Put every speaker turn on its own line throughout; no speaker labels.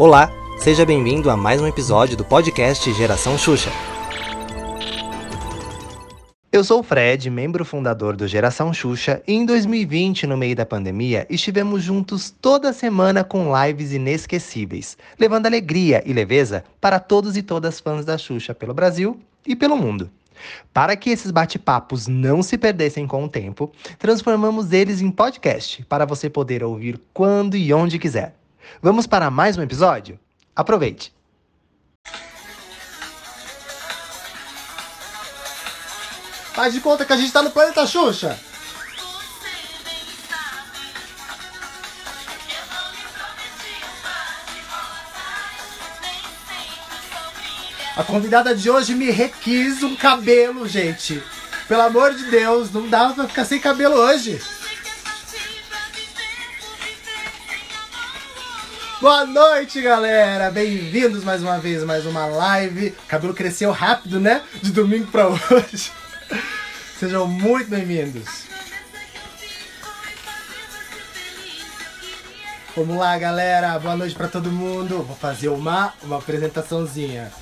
Olá, seja bem-vindo a mais um episódio do podcast Geração Xuxa. Eu sou o Fred, membro fundador do Geração Xuxa, e em 2020, no meio da pandemia, estivemos juntos toda semana com lives inesquecíveis, levando alegria e leveza para todos e todas fãs da Xuxa pelo Brasil e pelo mundo. Para que esses bate-papos não se perdessem com o tempo, transformamos eles em podcast para você poder ouvir quando e onde quiser. Vamos para mais um episódio? Aproveite!
Faz de conta que a gente tá no planeta Xuxa. A convidada de hoje me requis um cabelo, gente. Pelo amor de Deus, não dá pra ficar sem cabelo hoje. Boa noite, galera! Bem-vindos mais uma vez, mais uma live. O cabelo cresceu rápido, né? De domingo pra hoje. Sejam muito bem-vindos. Vamos lá, galera. Boa noite pra todo mundo. Vou fazer uma, uma apresentaçãozinha.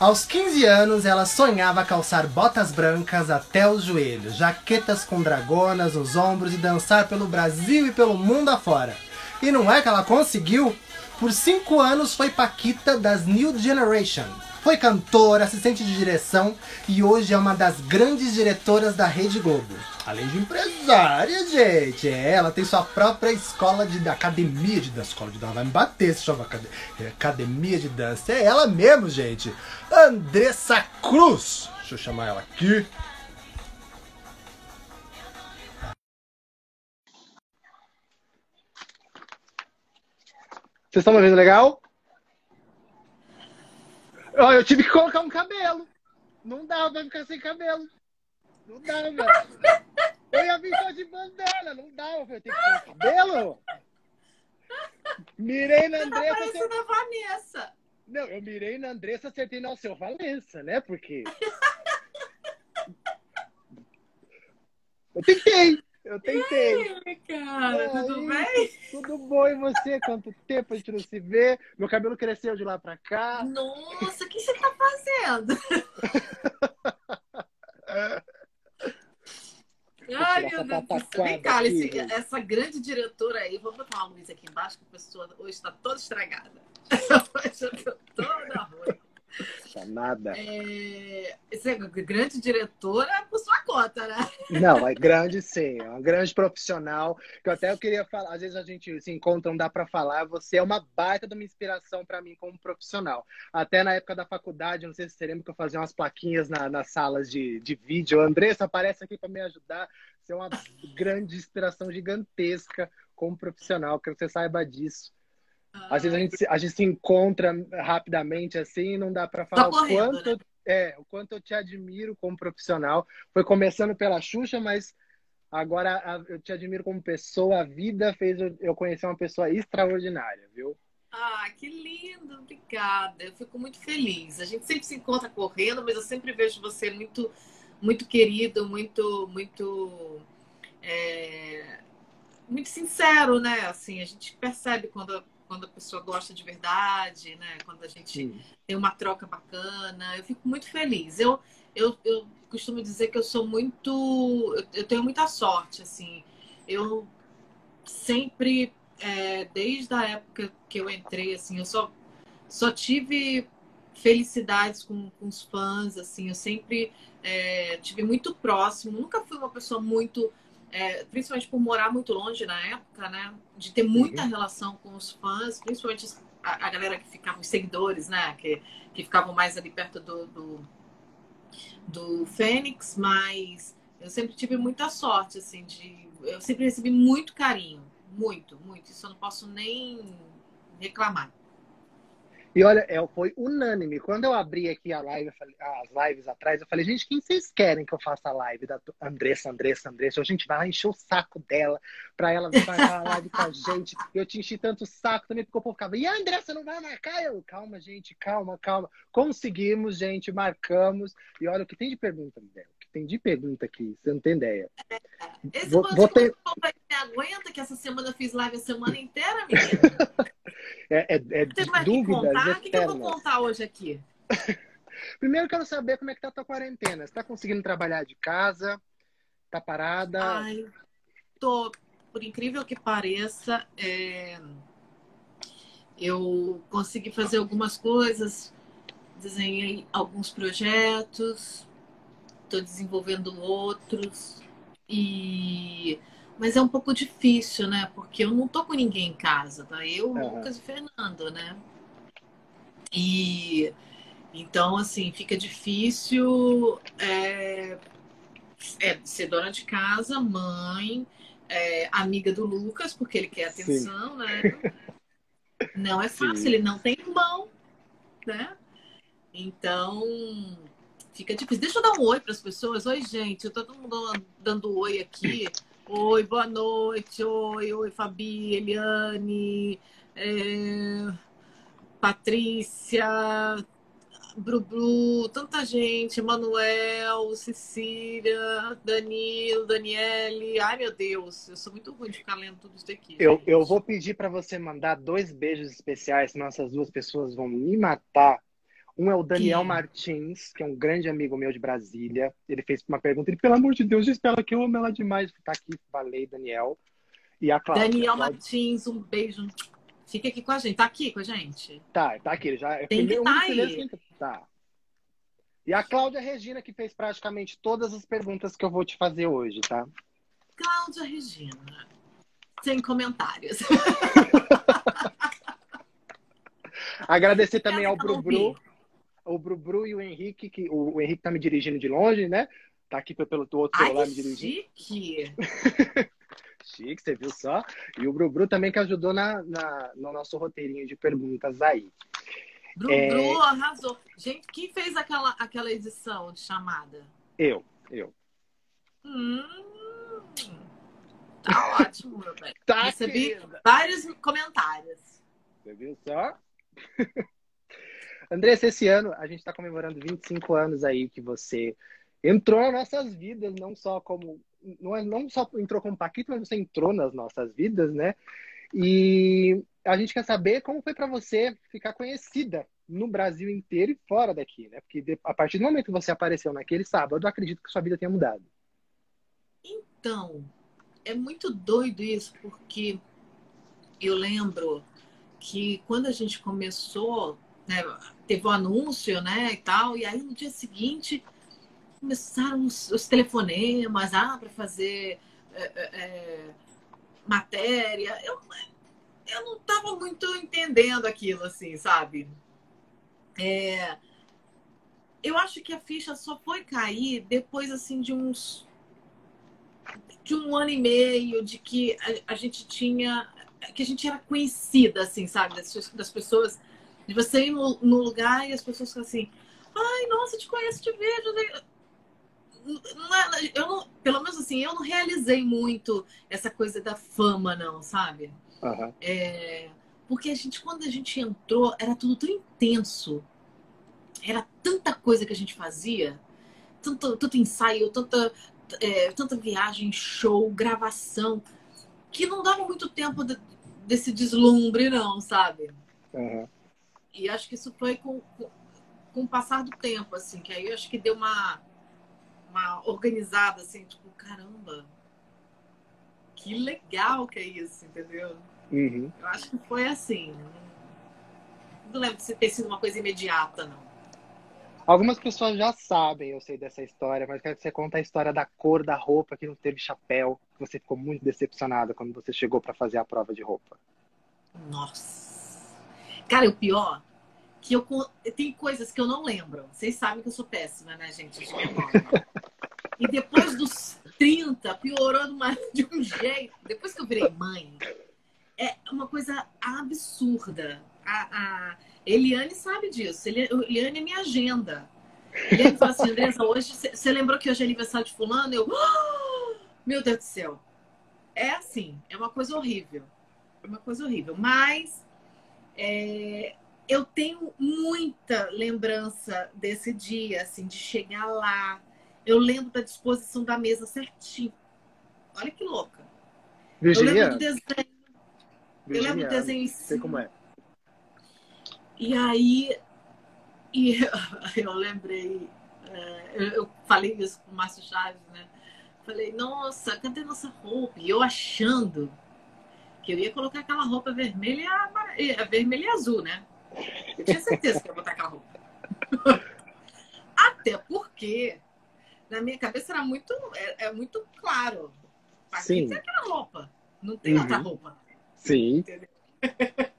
Aos 15 anos, ela sonhava calçar botas brancas até os joelhos, jaquetas com dragonas nos ombros e dançar pelo Brasil e pelo mundo afora. E não é que ela conseguiu? Por cinco anos foi Paquita das New Generation. Foi cantora, assistente de direção e hoje é uma das grandes diretoras da Rede Globo. Além de empresária, gente. É, ela tem sua própria escola de academia de dança. Escola de dança vai me bater se chama é, academia de dança. É ela mesmo, gente. Andressa Cruz. Deixa eu chamar ela aqui. Vocês estão me vendo legal? Ó, eu tive que colocar um cabelo. Não dá pra ficar sem cabelo. Não dá, velho. Eu ia vir só de bandana. Não dá, eu tem que ter cabelo. Mirei na
Você tá
Andressa.
parecendo a Vanessa.
Não, eu mirei na Andressa, acertei no seu Valença, né? Porque. Eu tentei! Eu tentei!
Ei, cara, tudo
Aí,
bem?
Tudo bom e você? Quanto tempo a gente não se vê? Meu cabelo cresceu de lá pra cá.
Nossa, o que você tá fazendo? Ai, meu Deus do céu. Vem cá, esse- essa grande diretora aí, vou botar uma luz aqui embaixo, que a pessoa hoje está toda estragada. Hoje eu tô toda ruim.
Nada.
É, é grande diretora por sua conta, né?
Não, é grande sim, é uma grande profissional. Que eu até eu queria falar, às vezes a gente se encontra, não dá pra falar. Você é uma baita de uma inspiração pra mim como profissional. Até na época da faculdade, não sei se você lembra que eu fazia umas plaquinhas na- nas salas de, de vídeo. Andressa, aparece aqui pra me ajudar. Você é uma grande inspiração gigantesca como profissional, que você saiba disso. Às vezes a gente, se- a gente se encontra rapidamente assim, não dá pra falar o
correndo,
quanto, é, o quanto eu te admiro como profissional. Foi começando pela Xuxa, mas agora a- eu te admiro como pessoa. A vida fez eu, eu conhecer uma pessoa extraordinária, viu?
Ah, que lindo, obrigada. Eu fico muito feliz. A gente sempre se encontra correndo, mas eu sempre vejo você muito, muito querido, muito, muito, é, muito sincero, né? Assim, a gente percebe quando, quando a pessoa gosta de verdade, né? Quando a gente tem uma troca bacana. Eu fico muito feliz. Eu, eu, eu costumo dizer que eu sou muito. Eu, eu tenho muita sorte, assim. Eu sempre, é, desde a época que eu entrei, assim, eu só, só tive felicidades com, com os fãs, assim. Eu sempre é, tive muito próximo. Nunca fui uma pessoa muito. É, principalmente por morar muito longe na época, né? De ter muita relação com os fãs, principalmente a, a galera que ficava, os seguidores, né? Que, que ficavam mais ali perto do, do, do Fênix, mas eu sempre tive muita sorte, assim, de. Eu sempre recebi muito carinho. Muito, muito. Isso eu não posso nem reclamar.
E olha, é, foi unânime. Quando eu abri aqui a live, falei- as lives atrás, eu falei, gente, quem vocês querem que eu faça a live da Andressa, Andressa, Andressa? A gente vai lá encher o saco dela pra ela fazer a live com a gente. Eu te enchi tanto o saco também, porque o povo ficava, e a Andressa não vai marcar? Eu, calma, gente, calma, calma. Conseguimos, gente, marcamos. E olha o que tem de pergunta, Miguel. O que tem de pergunta aqui, você não tem ideia.
Esse
Vou- vou ter-
me aguenta que essa semana eu fiz live a semana inteira, menina.
É, é, é
Tem mais que
dúvidas
contar? O que, que eu vou contar hoje aqui?
Primeiro eu quero saber como é que tá a tua quarentena. Você tá conseguindo trabalhar de casa? Tá parada?
Ai, tô, por incrível que pareça, é, eu consegui fazer algumas coisas, desenhei alguns projetos, estou desenvolvendo outros, e mas é um pouco difícil, né? Porque eu não tô com ninguém em casa, tá? Eu,
Aham.
Lucas e Fernando, né? E então, assim, fica difícil é, é, ser dona de casa, mãe, é, amiga do Lucas, porque ele quer
Sim.
atenção, né? Não é fácil,
Sim.
ele não tem irmão, né? Então, fica difícil. Deixa eu dar um oi para as pessoas. Oi, gente, eu tô todo mundo dando oi aqui. Oi, boa noite. Oi, oi, Fabi, Eliane, é, Patrícia, Brublu, tanta gente, Manuel, Cecília, Danilo, Daniele. Ai, meu Deus, eu sou muito ruim de ficar lendo tudo isso daqui.
Eu, eu vou pedir para você mandar dois beijos especiais, senão essas duas pessoas vão me matar. Um é o Daniel
Quem?
Martins, que é um grande amigo meu de Brasília. Ele fez uma pergunta, ele, pelo amor de Deus, diz pra ela que eu amo ela demais. Tá aqui, falei, Daniel. E a Cláudia.
Daniel Martins, um beijo. Fica aqui com a gente. Tá aqui com a gente?
Tá, tá aqui. Já, é
Tem que
um
tá aí.
que- Tá. E a Cláudia Regina, que fez praticamente todas as perguntas que eu vou te fazer hoje, tá?
Cláudia Regina. Sem comentários.
Agradecer também ao
que
Brubru,
vi.
O Brubru e o Henrique, que o, o Henrique tá me dirigindo de longe, né? Tá aqui pelo outro
Ai,
celular me dirigindo.
chique.
Chique, você viu só? E o Brubru também que ajudou na, na- no nosso roteirinho de perguntas aí.
Bru,
É.
Bru arrasou. Gente, quem fez aquela, aquela edição de chamada?
Eu, eu.
Hum, tá ótimo, meu bem.
Tá,
Recebi
querida.
vários comentários.
Você viu só? Andressa, esse ano a gente está comemorando 25 anos aí que você entrou nas nossas vidas, não só como. Não, é, não só entrou como Paquito, mas você entrou nas nossas vidas, né? E a gente quer saber como foi para você ficar conhecida no Brasil inteiro e fora daqui, né? Porque a partir do momento que você apareceu naquele sábado, eu acredito que sua vida tenha mudado.
Então, é muito doido isso, porque eu lembro que quando a gente começou, né, teve o anúncio, né, e tal, e aí no dia seguinte começaram os, os telefonemas, ah, para fazer é, é, é, matéria. Eu, eu não estava muito entendendo aquilo, assim, sabe? É, eu acho que a ficha só foi cair depois, assim, de uns de um ano e meio de que a, a gente tinha que a gente era conhecida assim sabe das, das pessoas de você ir no, no lugar e as pessoas ficam assim ai nossa te conheço te vejo né?" não é- eu não, pelo menos assim eu não realizei muito essa coisa da fama não sabe
Aham.
é, porque a gente, quando a gente entrou, era tudo tão intenso. Era tanta coisa que a gente fazia, tanto, tanto ensaio, tanta, é, tanta viagem, show, gravação, que não dava muito tempo de- desse deslumbre, não, sabe?
Aham.
E acho que isso foi com, com, com o passar do tempo, assim, que aí eu acho que deu uma, uma organizada, assim, tipo, caramba, que legal que é isso, entendeu?
Uhum.
Eu acho que foi assim. Não lembro de ter sido uma coisa imediata, não.
Algumas pessoas já sabem, eu sei dessa história, mas quero que você conte a história da cor da roupa que não teve chapéu, que você ficou muito decepcionada quando você chegou para fazer a prova de roupa.
Nossa. Cara, o pior que eu tem coisas que eu não lembro. Vocês sabem que eu sou péssima, né, gente? De memória. E depois dos 30, piorou de, um jeito. Depois que eu virei mãe, é uma coisa absurda. A, a Eliane sabe disso. Eli- Eliane é minha agenda. Eliane fala assim, Andressa, hoje você lembrou que hoje é aniversário de fulano? Eu, "Ah, meu Deus do céu. É assim, é uma coisa horrível. É uma coisa horrível. Mas é, eu tenho muita lembrança desse dia, assim, de chegar lá. Eu lembro da disposição da mesa certinho. Olha que louca. Eu
Virginia,
lembro do desenho. Eu lembro
Virginia,
do desenho em
sei
cima.
como é.
E aí, e eu lembrei, é, eu falei isso com o Márcio Chaves, né? Falei, nossa, cadê nossa roupa? E eu achando que eu ia colocar aquela roupa vermelha e, vermelha e azul, né? Eu tinha certeza que ia botar aquela roupa. Até porque na minha cabeça era muito, é, é muito claro. Sim. Tem aquela roupa, não tem uhum. outra roupa.
Sim.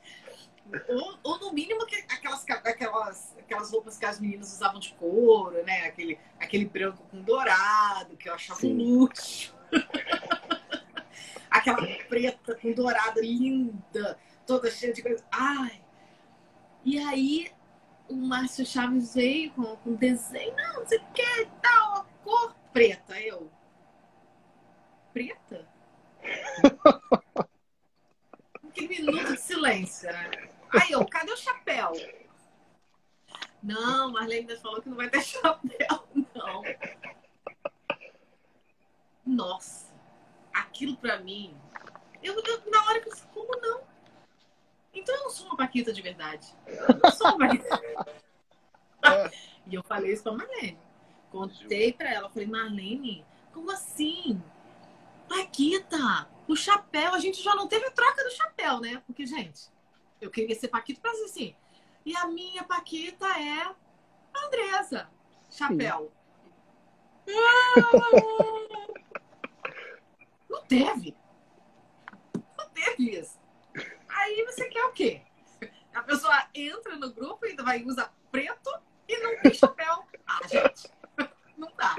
Ou, ou, no mínimo aquelas, aquelas, aquelas roupas que as meninas usavam de couro, né? Aquele, aquele branco com dourado, que eu achava Sim. um luxo. Aquela preta com dourado linda, toda cheia de coisa. Ai! E aí o Márcio Chaves veio com, com desenho, não, você quer tal cor preta. Eu. Preta? que minuto de silêncio, né? Aí eu, cadê o chapéu? Não, Marlene falou que não vai ter chapéu, não. Nossa, aquilo pra mim. Eu, eu, na hora que eu disse, como não? Então eu não sou uma Paquita de verdade. Eu não sou uma Paquita. e eu falei isso pra Marlene. Contei pra ela, falei, Marlene, como assim? Paquita, o chapéu, a gente já não teve troca do chapéu, né? Porque, gente, eu queria ser Paquita pra dizer assim. E a minha Paquita é a Andresa. Chapéu. Ah, não teve. Não teve isso. Aí você quer o quê? A pessoa entra no grupo e ainda vai usar preto e não tem chapéu. Ah, gente, não dá.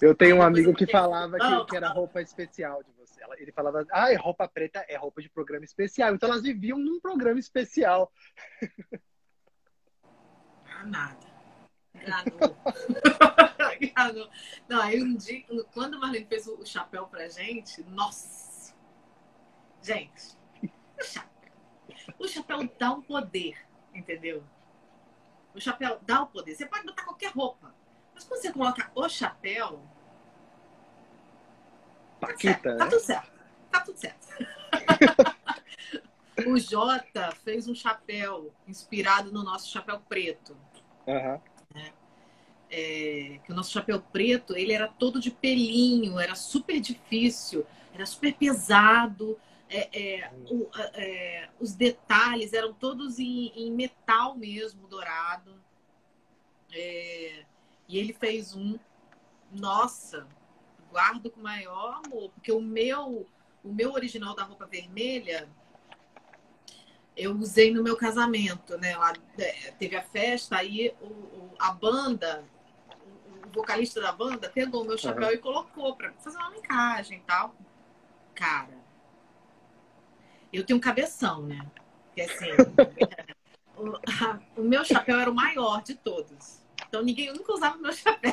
Eu tenho um amigo que falava que, que era roupa especial de você. Ele falava, ah, roupa preta é roupa de programa especial. Então elas viviam num programa especial.
Ah, nada. Não, aí um dia, quando o Marlene fez o chapéu pra gente, nossa! Gente, o chapéu. O chapéu dá um poder, entendeu? O chapéu dá o um poder. Você pode botar qualquer roupa. Mas quando você coloca o chapéu.
Paquita,
tá, tá tudo certo. Tá tudo certo. o Jota fez um chapéu inspirado no nosso chapéu preto.
Uhum.
É, que o nosso chapéu preto ele era todo de pelinho, era super difícil, era super pesado. É, é o, é, os detalhes eram todos em, em metal mesmo, dourado. É, e ele fez um, nossa, guardo com maior amor, porque o meu, o meu original da roupa vermelha eu usei no meu casamento, né? Lá, é, teve a festa, aí o, o, a banda, vocalista da banda pegou o meu chapéu uhum. e colocou para fazer uma linkagem e tal. Cara, eu tenho um cabeção, né? Porque assim, o, a, o meu chapéu era o maior de todos. Então ninguém nunca usava meu chapéu.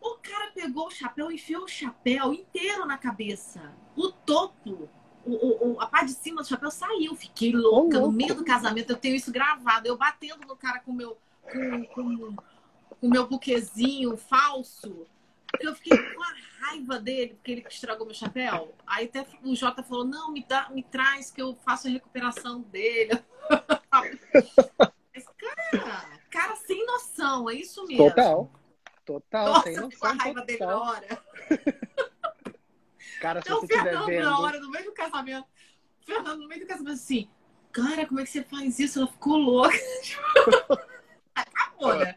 O cara pegou o chapéu, enfiou o chapéu inteiro na cabeça. O topo, o, o, a parte de cima do chapéu saiu. Fiquei louca oh, no meio do casamento. Eu tenho isso gravado. Eu batendo no cara com meu, com, com, com meu buquezinho falso. Eu fiquei com a raiva dele, porque ele estragou meu chapéu. Aí até o Jota falou: não, me, dá, me traz que eu faço a recuperação dele. Cara, cara sem noção, é isso mesmo.
Total. Total,
Nossa,
sem
noção. a raiva total. dele na hora.
Cara, se então, você Fernando, vendo...
na hora, no meio do casamento. Fernando, no meio do casamento, assim, cara, como é que você faz isso? Ela ficou louca. Né?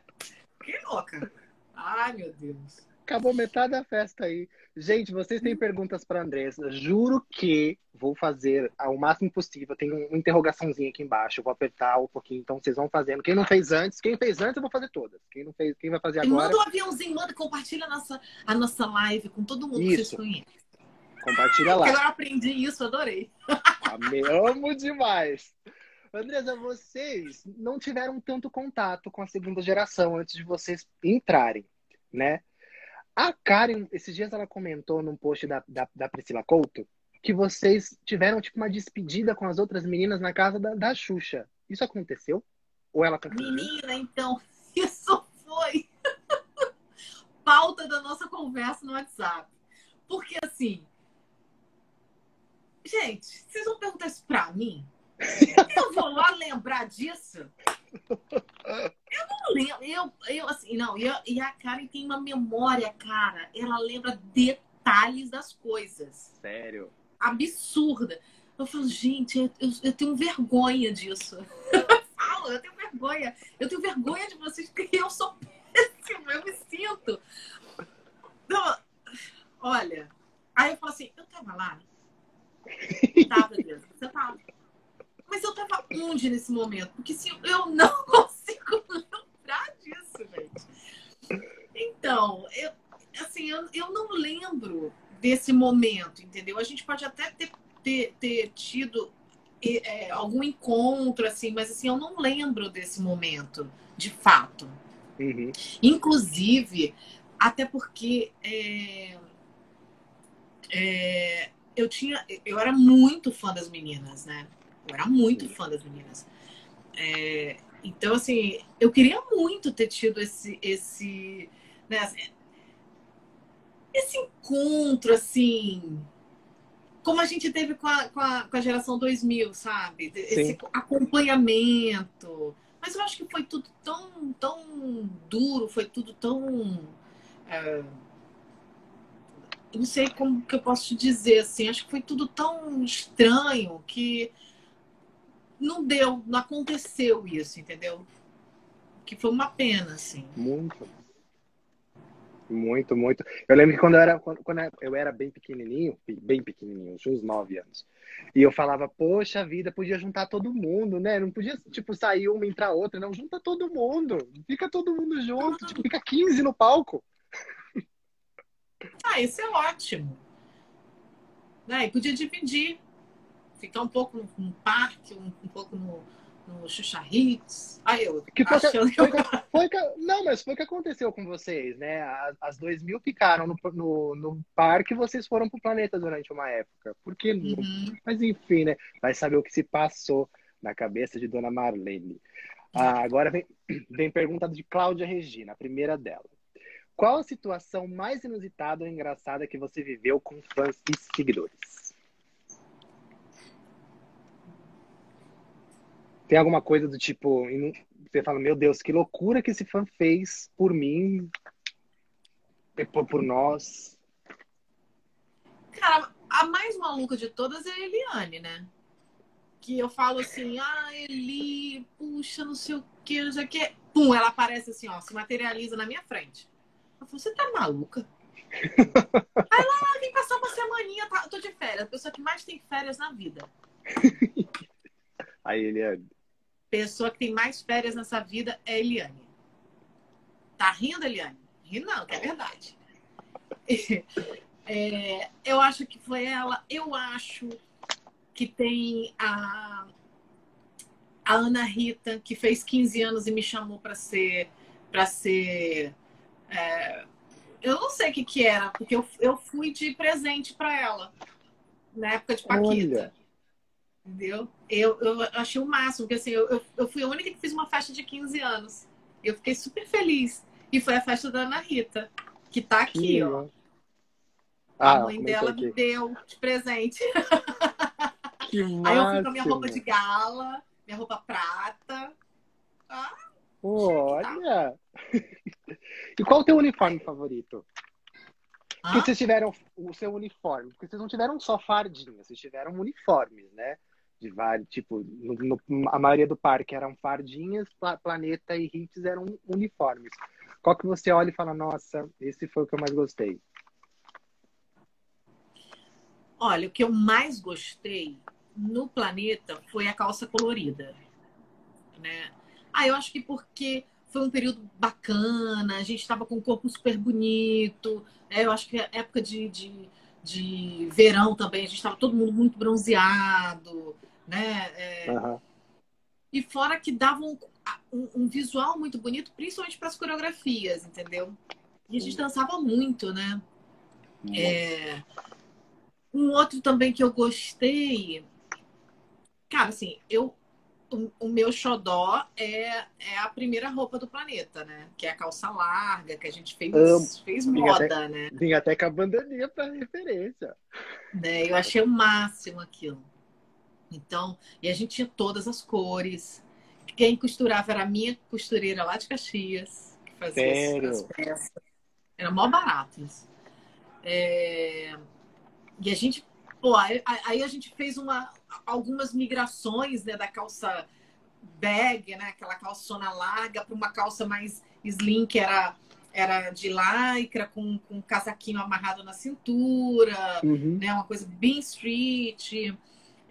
Fiquei louca. Ai, meu Deus.
Acabou metade da festa aí. Gente, vocês têm perguntas para Andressa? Juro que vou fazer o máximo possível. Tem uma interrogaçãozinha aqui embaixo. Eu vou apertar um pouquinho, então vocês vão fazendo. Quem não fez antes, quem fez antes, eu vou fazer todas. Quem não fez, quem vai fazer agora?
Manda um aviãozinho, manda, compartilha a nossa, a nossa live com todo mundo isso. que vocês conhecem.
Compartilha lá.
Eu aprendi isso, adorei.
Amo demais. Andresa, vocês não tiveram tanto contato com a segunda geração antes de vocês entrarem, né? A Karen, esses dias ela comentou num post da, da, da, Priscila Couto que vocês tiveram tipo uma despedida com as outras meninas na casa da, da Xuxa. Isso aconteceu? Ou ela?
Menina, então, isso foi pauta da nossa conversa no WhatsApp. Porque assim, Gente, vocês vão perguntar isso pra mim? Eu vou lá lembrar disso? Eu não lembro. Eu, eu assim, não. Eu, e a Karen tem uma memória, cara. Ela lembra detalhes das coisas.
Sério?
Absurda. Eu falo, gente, eu, eu, eu tenho vergonha disso. Eu falo, eu tenho vergonha. Eu tenho vergonha de vocês, porque eu sou péssima. Eu me sinto. Então, olha. Aí eu falo assim, eu tava lá. Tava, Deus. Você tava. Mas eu tava onde nesse momento? Porque se eu não consigo lembrar disso, gente. Então, eu, assim, eu, eu não lembro desse momento, entendeu? A gente pode até ter, ter, ter tido é, algum encontro, assim, mas assim, eu não lembro desse momento, de fato.
Uhum.
Inclusive, até porque é, é, eu tinha, eu era muito fã das meninas, né? Eu era muito fã das meninas. É, então, assim, eu queria muito ter tido esse, esse, né, assim, esse encontro, assim, como a gente teve com a, com a, com a geração 2000, sabe? Esse Sim. acompanhamento. Mas eu acho que foi tudo tão, tão duro, foi tudo tão. É, não sei como que eu posso te dizer, assim. Acho que foi tudo tão estranho que não deu, não aconteceu isso, entendeu? Que foi uma pena, assim.
Muito. Muito, muito. Eu lembro que quando eu era, quando, eu era bem pequenininho, bem pequenininho, tinha uns 9 anos. E eu falava, poxa vida, podia juntar todo mundo, né? Não podia, tipo, sair uma entrar outra, não. Junta todo mundo. Fica todo mundo junto. Tipo, fica 15 no palco.
Ah, isso é ótimo. Né? E podia dividir ficar um pouco no parque, um, um pouco no, no Xuxa Hits. Aí eu
que foi, achando que, foi, que, foi que, Não, mas foi o que aconteceu com vocês, né? As, as 2000 ficaram no, no, no parque e vocês foram pro planeta durante uma época. Por que não? Uhum. Mas enfim, né? Vai saber o que se passou na cabeça de Dona Marlene. Ah, agora vem, vem pergunta de Cláudia Regina, a primeira dela. Qual a situação mais inusitada ou engraçada que você viveu com fãs e seguidores? Tem alguma coisa do tipo, você fala, meu Deus, que loucura que esse fã fez por mim, por, por nós.
Cara, a mais maluca de todas é a Eliane, né? Que eu falo assim, ah, Eli, puxa, não sei o que, não sei o que. Pum, ela aparece assim, ó, se materializa na minha frente. Eu falo, você tá maluca? Aí lá, vem passar uma semaninha, tá, tô de férias. A pessoa que mais tem férias na vida.
Aí, Eliane.
Pessoa que tem mais férias nessa vida é Eliane. Tá rindo, Eliane? Ri não, que é verdade. É, eu acho que foi ela. Eu acho que tem a, a Ana Rita, que fez 15 anos e me chamou para ser. para ser é, eu não sei o que, que era, porque eu, eu fui de presente para ela na época de Paquita. Olha. Entendeu? Eu, eu achei o máximo, porque assim, eu, eu fui a única que fiz uma festa de 15 anos. Eu fiquei super feliz. E foi a festa da Ana Rita, que tá aqui, ó. Ah, a mãe dela aqui. me deu de presente.
Que
Aí eu fui com a minha roupa de gala, minha roupa prata. Ah,
Olha! e qual o teu uniforme favorito? Ah? Porque vocês tiveram o seu uniforme, porque vocês não tiveram só fardinha, vocês tiveram uniformes, né? De vários, tipo, no, no, a maioria do parque eram fardinhas, Planeta e Hits eram uniformes. Qual que você olha e fala, nossa, esse foi o que eu mais gostei?
Olha, o que eu mais gostei no Planeta foi a calça colorida, né? Ah, eu acho que porque foi um período bacana, a gente estava com o corpo super bonito, é, eu acho que época de, de, de verão também, a gente estava todo mundo muito bronzeado, né? É... Uhum. E fora que dava um, um, um, visual muito bonito, principalmente para as coreografias, entendeu? E a gente dançava muito, né? É... Um outro também que eu gostei, cara, assim, eu o, o, meu xodó é, é a primeira roupa do planeta, né? Que é a calça larga, que a gente fez, fez moda,
até,
né?
Vim até com a bandaninha para referência.
Né? Eu achei o máximo aquilo. Então, e a gente tinha todas as cores. Quem costurava era a minha costureira lá de Caxias, que fazia Sério? as peças. Era mó barato isso. É... E a gente, pô, aí, a gente fez uma, algumas migrações né, da calça bag, né, aquela calçona larga, para uma calça mais slim, que era, era de lycra, com, com um casaquinho amarrado na cintura, uhum. né, uma coisa bem street.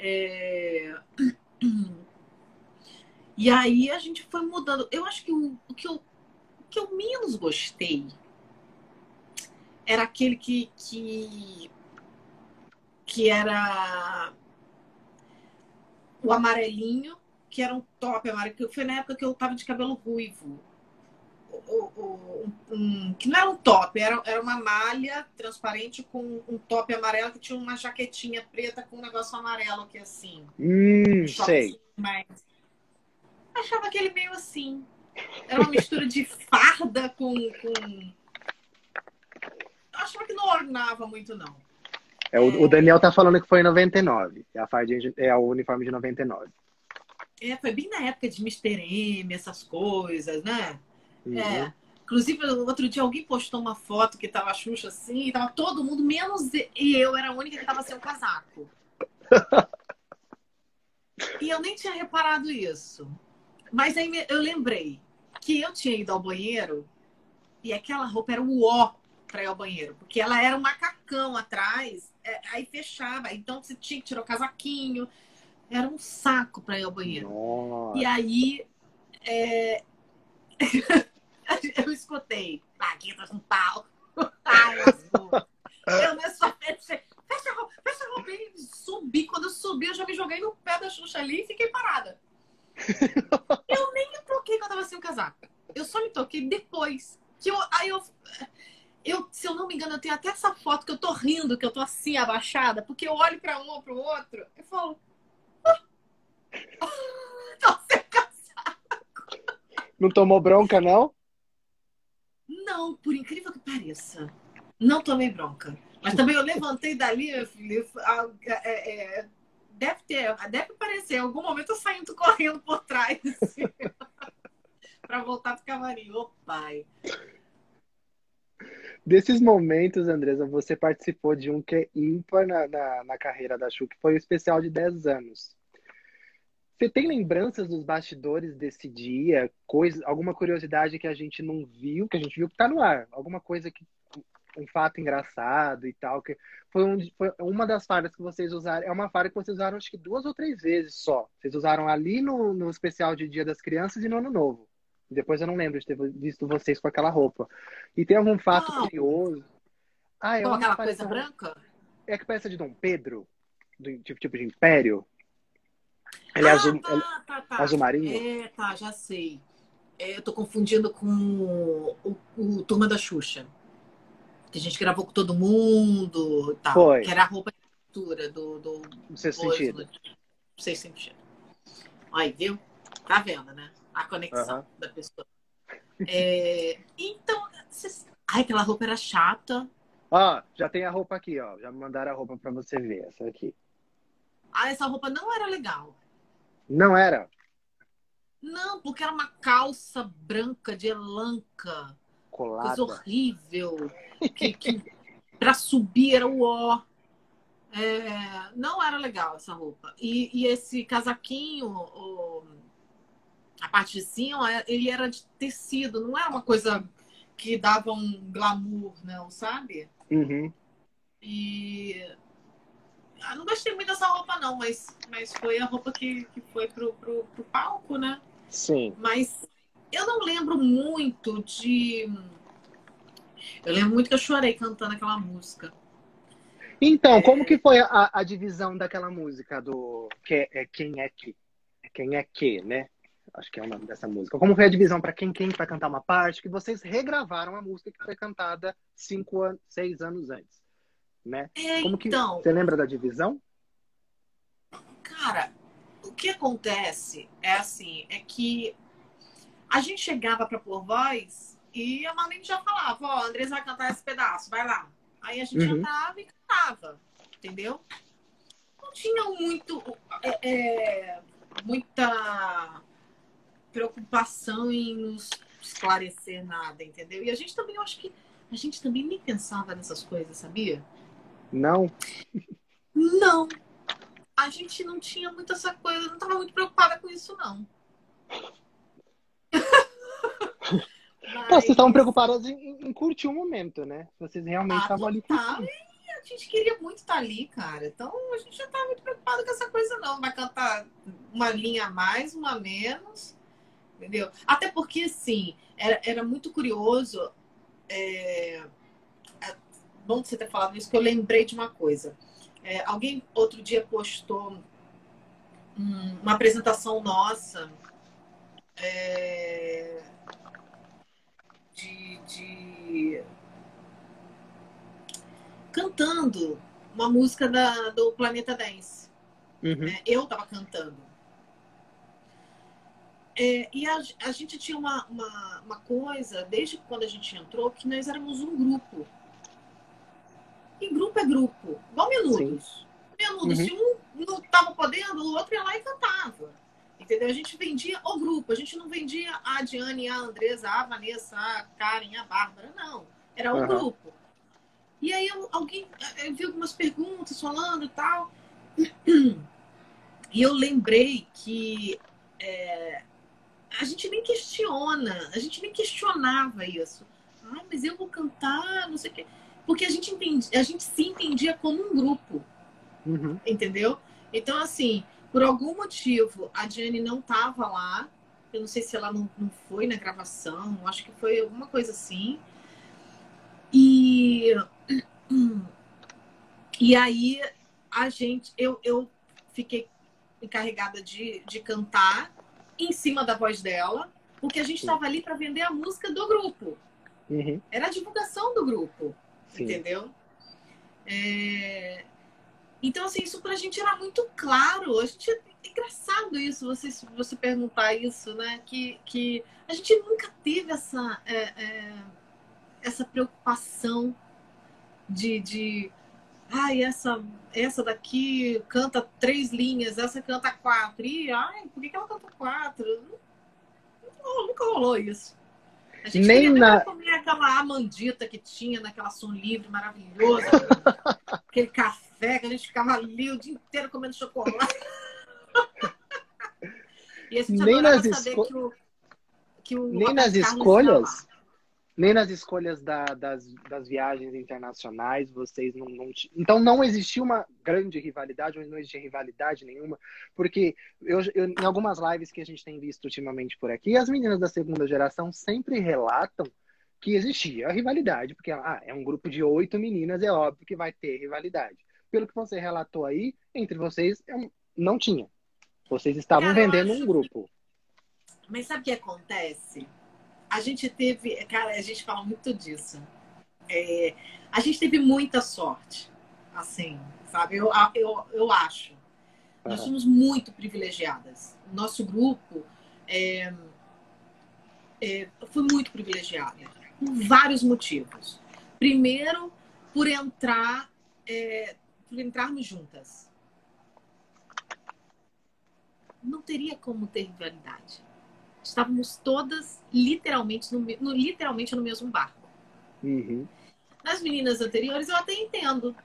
É... E aí a gente foi mudando. Eu acho que o, que, eu, o que eu menos gostei era aquele que, que, que era o amarelinho, que era um top amarelo. Foi na época que eu tava de cabelo ruivo. O, um, que não era um top, era, era uma malha transparente com um top amarelo que tinha uma jaquetinha preta com um negócio amarelo aqui assim.
Hum, sei.
Mas achava aquele meio assim. Era uma mistura de farda com, com achava que não ornava muito, não.
É, o, o Daniel tá falando que foi em 99. É a fardinha é o uniforme de 99.
É, foi bem na época de Mr. M, essas coisas, né? Uhum. É. Inclusive, outro dia alguém postou uma foto que tava a Xuxa assim, e tava todo mundo, menos e eu, era a única que tava sem o casaco. e eu nem tinha reparado isso. Mas aí eu lembrei que eu tinha ido ao banheiro e aquela roupa era o ó para ir ao banheiro, porque ela era um macacão atrás, é, aí fechava, então você tinha que tirar o casaquinho, era um saco para ir ao banheiro. Nossa. E aí é... eu escutei, Paquita com pau. Ai, eu nessa é fecha, fecha a roupa, fecha a roupa e subi. Quando eu subi, eu já me joguei no pé da Xuxa ali e fiquei parada. eu nem me toquei quando eu tava sem o casaco. Eu só me toquei depois. Que eu, aí eu, eu, se eu não me engano, eu tenho até essa foto que eu tô rindo, que eu tô assim, abaixada, porque eu olho para um ou para o outro e falo. Ah, tô sem casaco.
Não tomou bronca, não?
Não, por incrível que pareça. Não tomei bronca. Mas também eu levantei dali, filho, é, é, deve ter, deve parecer, em algum momento eu saindo correndo por trás, assim, para voltar pro camarim. Ô, pai.
Desses momentos, Andresa, você participou de um que é ímpar na, na, na carreira da Chu, que foi o especial de 10 anos. Você tem lembranças dos bastidores desse dia? Coisa, alguma curiosidade que a gente não viu, que a gente viu que tá no ar? Alguma coisa que. Um fato engraçado e tal. Que foi, um, foi uma das faras que vocês usaram. É uma fara que vocês usaram acho que duas ou três vezes só. Vocês usaram ali no, no especial de Dia das Crianças e no Ano Novo. Depois eu não lembro de ter visto vocês com aquela roupa. E tem algum fato não. curioso.
Ah, é aquela coisa branca?
É que parece de Dom Pedro, do tipo, tipo de Império. Ele é ah, é azul, tá, tá, tá. azul marinho?
É, tá, já sei. É, eu tô confundindo com o, o, Turma da Xuxa. Que a gente gravou com todo mundo tal. Foi. Que era a roupa de cultura do. do
no seu sentido.
No seu sentido. Aí, viu? Tá vendo, né? a conexão uhum. da pessoa. É, então, cês... ai, aquela roupa era chata.
Ó, já tem a roupa aqui, ó. Já me mandaram a roupa para você ver, essa aqui.
Ah, essa roupa não era legal.
Não era?
Não, porque era uma calça branca de elanca.
Colada.
Coisa horrível. que, que para subir era o ó. É, não era legal essa roupa. E, e esse casaquinho, o, a parte de cima, ele era de tecido, não era uma coisa que dava um glamour, não, sabe?
Uhum.
E ah, não gostei muito dessa roupa, não, mas, mas foi a roupa que, que foi pro, pro, pro palco, né?
Sim.
Mas eu não lembro muito de. Eu lembro muito que eu chorei cantando aquela música.
Então, é... como que foi a, a divisão daquela música do que é quem é que? Quem é que, né? acho que é o nome dessa música. Como foi a divisão para quem quem vai cantar uma parte? Que vocês regravaram a música que foi cantada cinco anos, seis anos antes, né?
É,
Como que
então,
você lembra da divisão?
Cara, que acontece é assim, é que a gente chegava para pôr voz e a Marlene já falava, ó, oh, Andrés vai cantar esse pedaço, vai lá. Aí a gente uhum. entrava e cantava, entendeu? Não tinha muito, é, é, muita preocupação em nos esclarecer nada, entendeu? E a gente também, eu acho que a gente também nem pensava nessas coisas, sabia?
Não.
Não. A gente não tinha muito essa coisa, não estava muito preocupada com isso, não.
Mas... Pô, vocês estavam preocupados em, em, curtir o momento, né? Vocês realmente ah, estavam ali
curtindo. a gente queria muito estar ali, cara. Então a gente já estava muito preocupado com essa coisa, não. Vai cantar uma linha a mais, uma a menos. Entendeu? Até porque, assim, era, era muito curioso. É... é bom você ter falado isso, que eu lembrei de uma coisa. É, alguém outro dia postou um, uma apresentação nossa. É de, de cantando uma música da, do Planeta Dance. Uhum. Né? Eu estava cantando. É, e a, a, gente tinha uma, uma, uma, coisa, desde quando a gente entrou, que nós éramos um grupo. E grupo é grupo, igual menudos. Menudos, uhum. se um não estava podendo, o outro ia lá e cantava. Entendeu? A gente vendia o grupo, a gente não vendia a Diane, a Andresa, a Vanessa, a Karen, a Bárbara, não. Era o uhum. grupo. E aí eu, alguém eu vi algumas perguntas falando e tal. E eu lembrei que é, a gente nem questiona, a gente nem questionava isso. Ah, mas eu vou cantar, não sei o quê. Porque a gente, entendi, a gente se entendia como um grupo. Uhum. Entendeu? Então, assim, por algum motivo, a Diane não estava lá. Eu não sei se ela não, não foi na gravação, acho que foi alguma coisa assim. E, e aí a gente, eu, eu fiquei encarregada de, de cantar em cima da voz dela, porque a gente estava ali para vender a música do grupo. Uhum. Era a divulgação do grupo, Sim. entendeu? É... Então, assim, isso pra gente era muito claro. A gente, é engraçado isso, você, você perguntar isso, né? Que, que a gente nunca teve essa, é, é, essa preocupação de, de ai, essa, essa daqui canta três linhas, essa canta quatro. E, ai, por que, que ela canta quatro? Nunca rolou isso. A gente Nem na... comer aquela amandita que tinha naquela som livre maravilhosa. aquele café que a gente ficava ali o dia inteiro comendo chocolate.
e a gente Nem nas esco... que o, que o Nem nas escolhas nem nas escolhas da, das, das viagens internacionais vocês não, não, então não existia uma grande rivalidade ou não existia rivalidade nenhuma porque eu, eu, em algumas lives que a gente tem visto ultimamente por aqui as meninas da segunda geração sempre relatam que existia a rivalidade porque ah, é um grupo de oito meninas é óbvio que vai ter rivalidade. Pelo que você relatou aí entre vocês não tinha. Vocês estavam Cara, vendendo um grupo.
Mas sabe o que acontece a gente teve, cara, a gente fala muito disso. É, a gente teve muita sorte, assim, sabe? Eu, eu, eu acho. Nós somos muito privilegiadas. Nosso grupo é, é, foi muito privilegiado por vários motivos. Primeiro, por entrar, é, por entrarmos juntas. Não teria como ter rivalidade estávamos todas literalmente no, no literalmente no mesmo barco. Uhum. Nas meninas anteriores eu até entendo.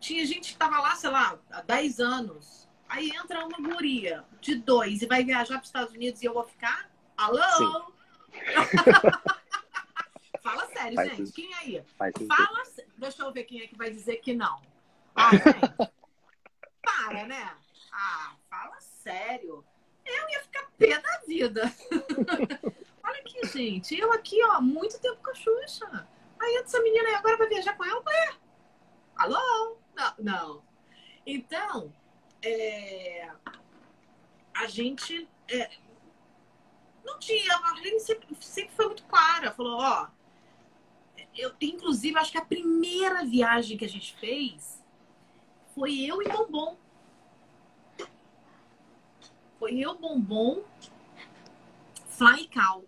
Tinha gente que estava lá, sei lá, há 10 anos. Aí entra uma guria de dois e vai viajar para os Estados Unidos e eu vou ficar? Alô? Fala sério, Faz gente. Isso. Quem aí? Fala Deixa eu ver quem é que vai dizer que não. Ah, gente. Para, né? Ah, fala sério eu ia pé da vida. Olha aqui, gente. Eu aqui, ó, muito tempo com a Xuxa. Aí essa menina aí agora vai viajar com ela? Ué? Alô? Não. não. Então, é, a gente é, não tinha. A Marlene sempre, sempre foi muito clara. Falou, ó. Eu, inclusive, acho que a primeira viagem que a gente fez foi eu e Bombom Foi eu, Bombom, Fly e Cal.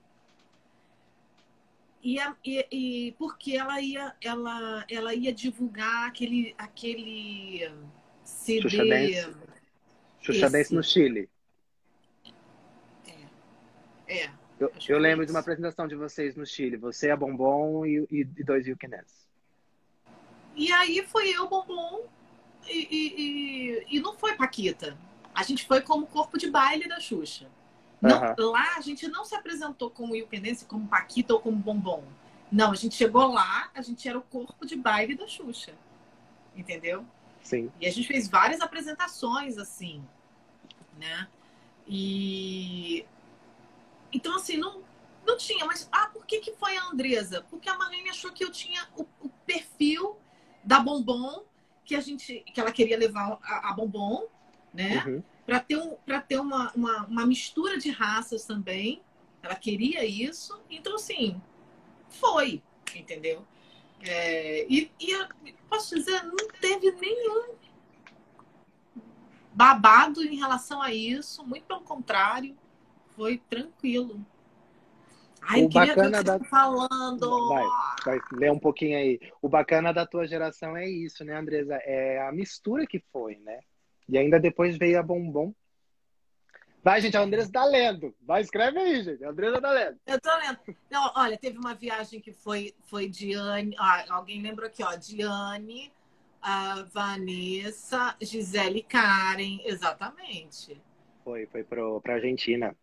E, e, e, porque ela ia, ela, ela ia divulgar aquele, aquele CD.
Xuxa Dance, Xuxa Dance no Chile.
É. é
eu, eu lembro de uma apresentação de vocês no Chile. Você, a Bombom e, e, e dois Yukinets.
E aí foi eu, Bombom, e, e, e, não foi Paquita. A gente foi como corpo de baile da Xuxa. Não, Lá a gente não se apresentou como Yukenense, como Paquita ou como Bombom. Não, a gente chegou lá, a gente era o corpo de baile da Xuxa. Entendeu?
Sim.
E a gente fez várias apresentações assim, né? E então assim, não não tinha, mas ah, por que que foi a Andresa? Porque a Marlene achou que eu tinha o, o perfil da Bombom que a gente que ela queria levar a, a Bombom, né? Uhum para ter, um, ter uma, uma, uma, mistura de raças também. Ela queria isso. Então, assim, foi, entendeu? É, e, e posso dizer, não teve nenhum babado em relação a isso. Muito pelo contrário, foi tranquilo.
Ai, o bacana da falando. Vai, vai ler um pouquinho aí. O bacana da tua geração é isso, né, Andresa? É a mistura que foi, né? E ainda depois veio a Bombom. Vai, gente, a Andressa tá lendo. Vai, escreve aí, gente. A Andressa tá lendo.
Eu tô lendo. Não, olha, teve uma viagem que foi, foi Diane. Ah, alguém lembrou aqui, ó. Diane, a Vanessa, Gisele Karen. Exatamente.
Foi, foi pro, pra Argentina.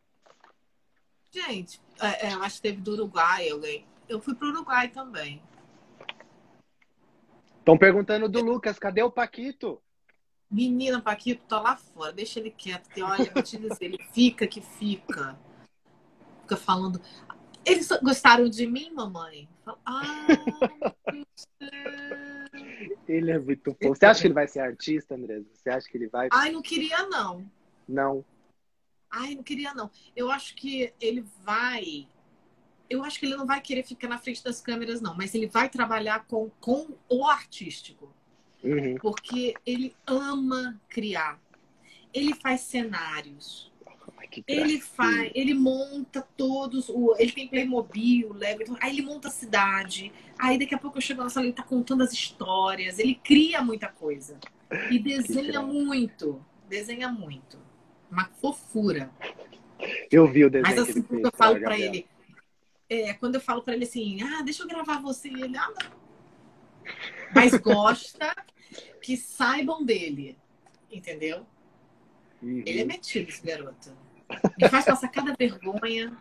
Gente, é, é, acho que teve do Uruguai alguém. Eu fui pro Uruguai também.
Estão perguntando do Lucas, cadê o Paquito?
Menina, Paquito tá lá fora, deixa ele quieto, que olha, vou te dizer, ele fica que fica. Fica falando. Eles gostaram de mim, mamãe? Ah,
ele é muito bom. Você acha que ele vai ser artista, André? Você acha que ele vai?
Ai, não queria, não.
Não.
Ai, não queria, não. Eu acho que ele vai. Eu acho que ele não vai querer ficar na frente das câmeras, não, mas ele vai trabalhar com, com o artístico.
Uhum.
Porque ele ama criar. Ele faz cenários. ele faz, ele monta todos, o, ele tem Playmobil, Lego, então, aí ele monta a cidade. Aí daqui a pouco eu chego na sala, ele tá contando as histórias, ele cria muita coisa. E desenha muito, desenha muito. Uma fofura.
Eu vi o desenho.
Mas assim, quando eu falo para ele, é, quando eu falo para ele assim, ah, deixa eu gravar você, ele, ah, não mas gosta que saibam dele. Entendeu? Uhum. Ele é metido, esse garoto. Ele faz passar cada vergonha.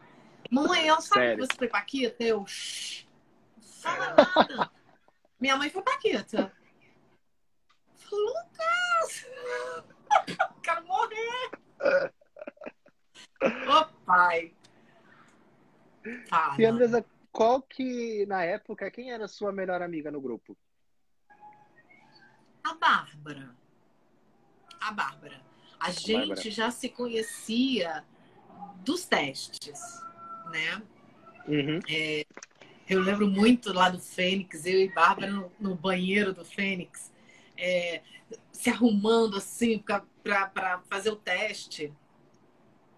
Mamãe, eu sabe Sério? que você foi Paquita? Eu. Shh, fala nada. Minha mãe foi Paquita. Lucas! Quero morrer! Ô, pai!
Fala. E Andresa, qual que, na época, quem era sua melhor amiga no grupo?
A Bárbara. A Bárbara. A, gente Bárbara. já se conhecia dos testes, né?
Uhum.
É, eu lembro muito lá do Fênix, eu e Bárbara no, no banheiro do Fênix, é, se arrumando assim para fazer o teste.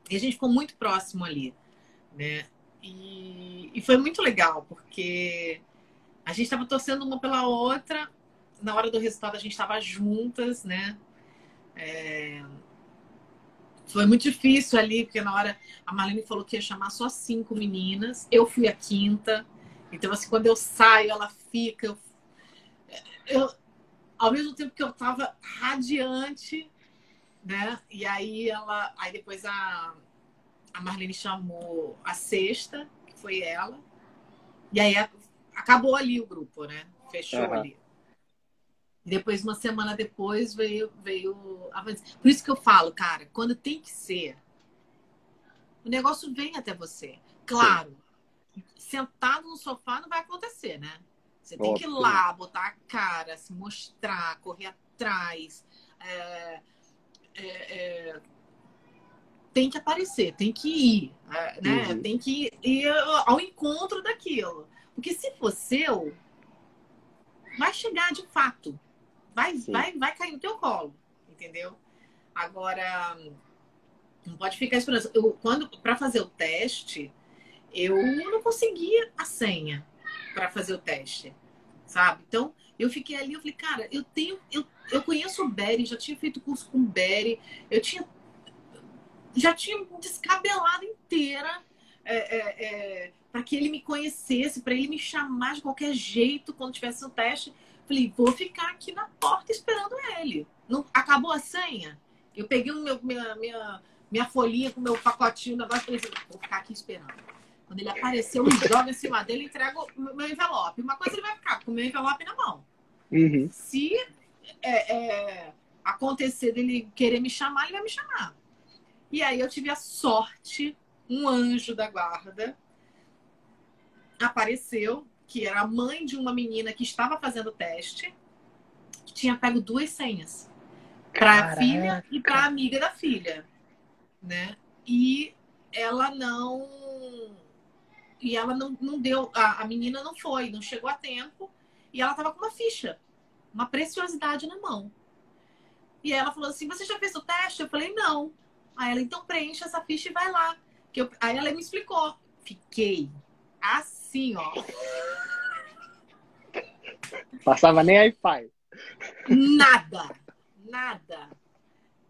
E a gente ficou muito próximo ali, né? E, e foi muito legal, porque a gente estava torcendo uma pela outra. Na hora do resultado, a gente estava juntas, né? É... Foi muito difícil ali, porque na hora a Marlene falou que ia chamar só cinco meninas. Eu fui a quinta. Então, assim, quando eu saio, ela fica. Eu, eu ao mesmo tempo que eu tava radiante, né? E aí ela. Aí depois a, a Marlene chamou a sexta, que foi ela. E aí acabou ali o grupo, né? Fechou uhum. ali. Depois, uma semana depois, veio, veio a Por isso que eu falo, cara, quando tem que ser, o negócio vem até você. Claro, Sim. sentado no sofá não vai acontecer, né? Você tem que ir lá, botar a cara, se mostrar, correr atrás. É, é, é, tem que aparecer, tem que ir, é, né? Uhum. Tem que ir ao encontro daquilo. Porque se for seu, vai chegar de fato. Vai, vai, vai cair no teu colo, entendeu? Agora, Não pode ficar esperando. Eu, quando para fazer o teste, eu não conseguia a senha para fazer o teste, sabe? Então, eu fiquei ali, eu falei, cara, eu tenho, eu, eu conheço o Berry, já tinha feito curso com o Berry, eu tinha, já tinha descabelado inteira é, é, é, para que ele me conhecesse, para ele me chamar de qualquer jeito quando tivesse o teste. Falei, vou ficar aqui na porta esperando ele. Não, acabou a senha? Eu peguei o meu, minha, minha, minha folhinha com o meu pacotinho, o negócio, falei, vou ficar aqui esperando. Quando ele apareceu, eu jogo em cima dele e entrego o meu envelope. Uma coisa ele vai ficar com o meu envelope na mão.
Uhum.
Se é, é, acontecer dele querer me chamar, ele vai me chamar. E aí eu tive a sorte, um anjo da guarda apareceu, que era a mãe de uma menina que estava fazendo teste, que tinha pego duas senhas para a filha e para a amiga da filha, né? E ela não e ela não, não deu, a, a menina não foi, não chegou a tempo, e ela tava com uma ficha, uma preciosidade na mão. E ela falou assim: Você já fez o teste? Eu falei: Não. Aí ela, então preenche essa ficha e vai lá. Que eu... Aí ela me explicou. Fiquei assim, ó.
Passava nem Wi-Fi.
Nada, nada.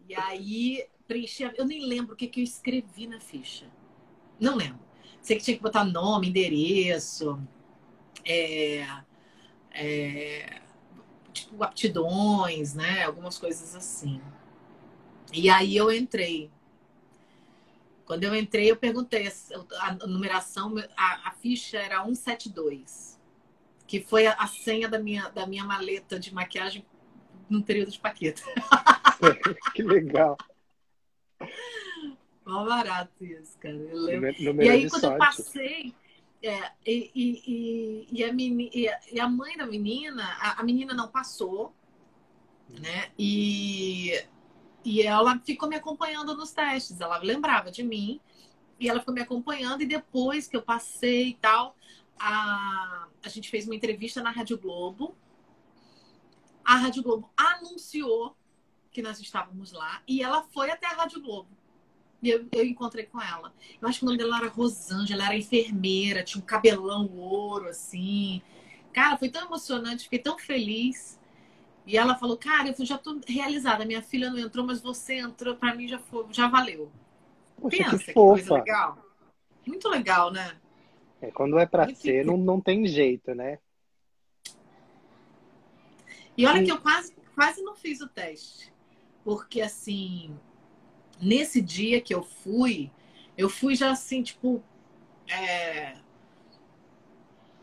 E aí preenchi. Eu nem lembro o que, que eu escrevi na ficha. Não lembro. Sei que tinha que botar nome, endereço, é, é, tipo, aptidões, né? Algumas coisas assim. E aí eu entrei. Quando eu entrei, eu perguntei a, numeração, a, a, ficha era 172, que foi a, a, senha da minha, da minha maleta de maquiagem no período de Paqueta.
que legal.
Mal barato isso, cara. Eu lembro. e aí, quando sorte. eu passei, é, e, e, e, a meni, e, a mãe da menina, a, a, menina não passou, né? E, e ela ficou me acompanhando nos testes. Ela lembrava de mim e ela ficou me acompanhando. E depois que eu passei e tal, a, a gente fez uma entrevista na Rádio Globo. A Rádio Globo anunciou que nós estávamos lá e ela foi até a Rádio Globo. E eu, eu encontrei com ela. Eu acho que o nome dela era Rosângela, ela era enfermeira, tinha um cabelão ouro, assim. Cara, foi tão emocionante, fiquei tão feliz. E ela falou, cara, eu já tô realizada. Minha filha não entrou, mas você entrou, para mim já foi, já valeu.
Poxa, Pensa que, que coisa
legal. Muito legal, né?
É, quando é para ser, não, não tem jeito, né?
E olha que eu quase, quase não fiz o teste. Porque, assim, nesse dia que eu fui, eu fui já assim, tipo. É...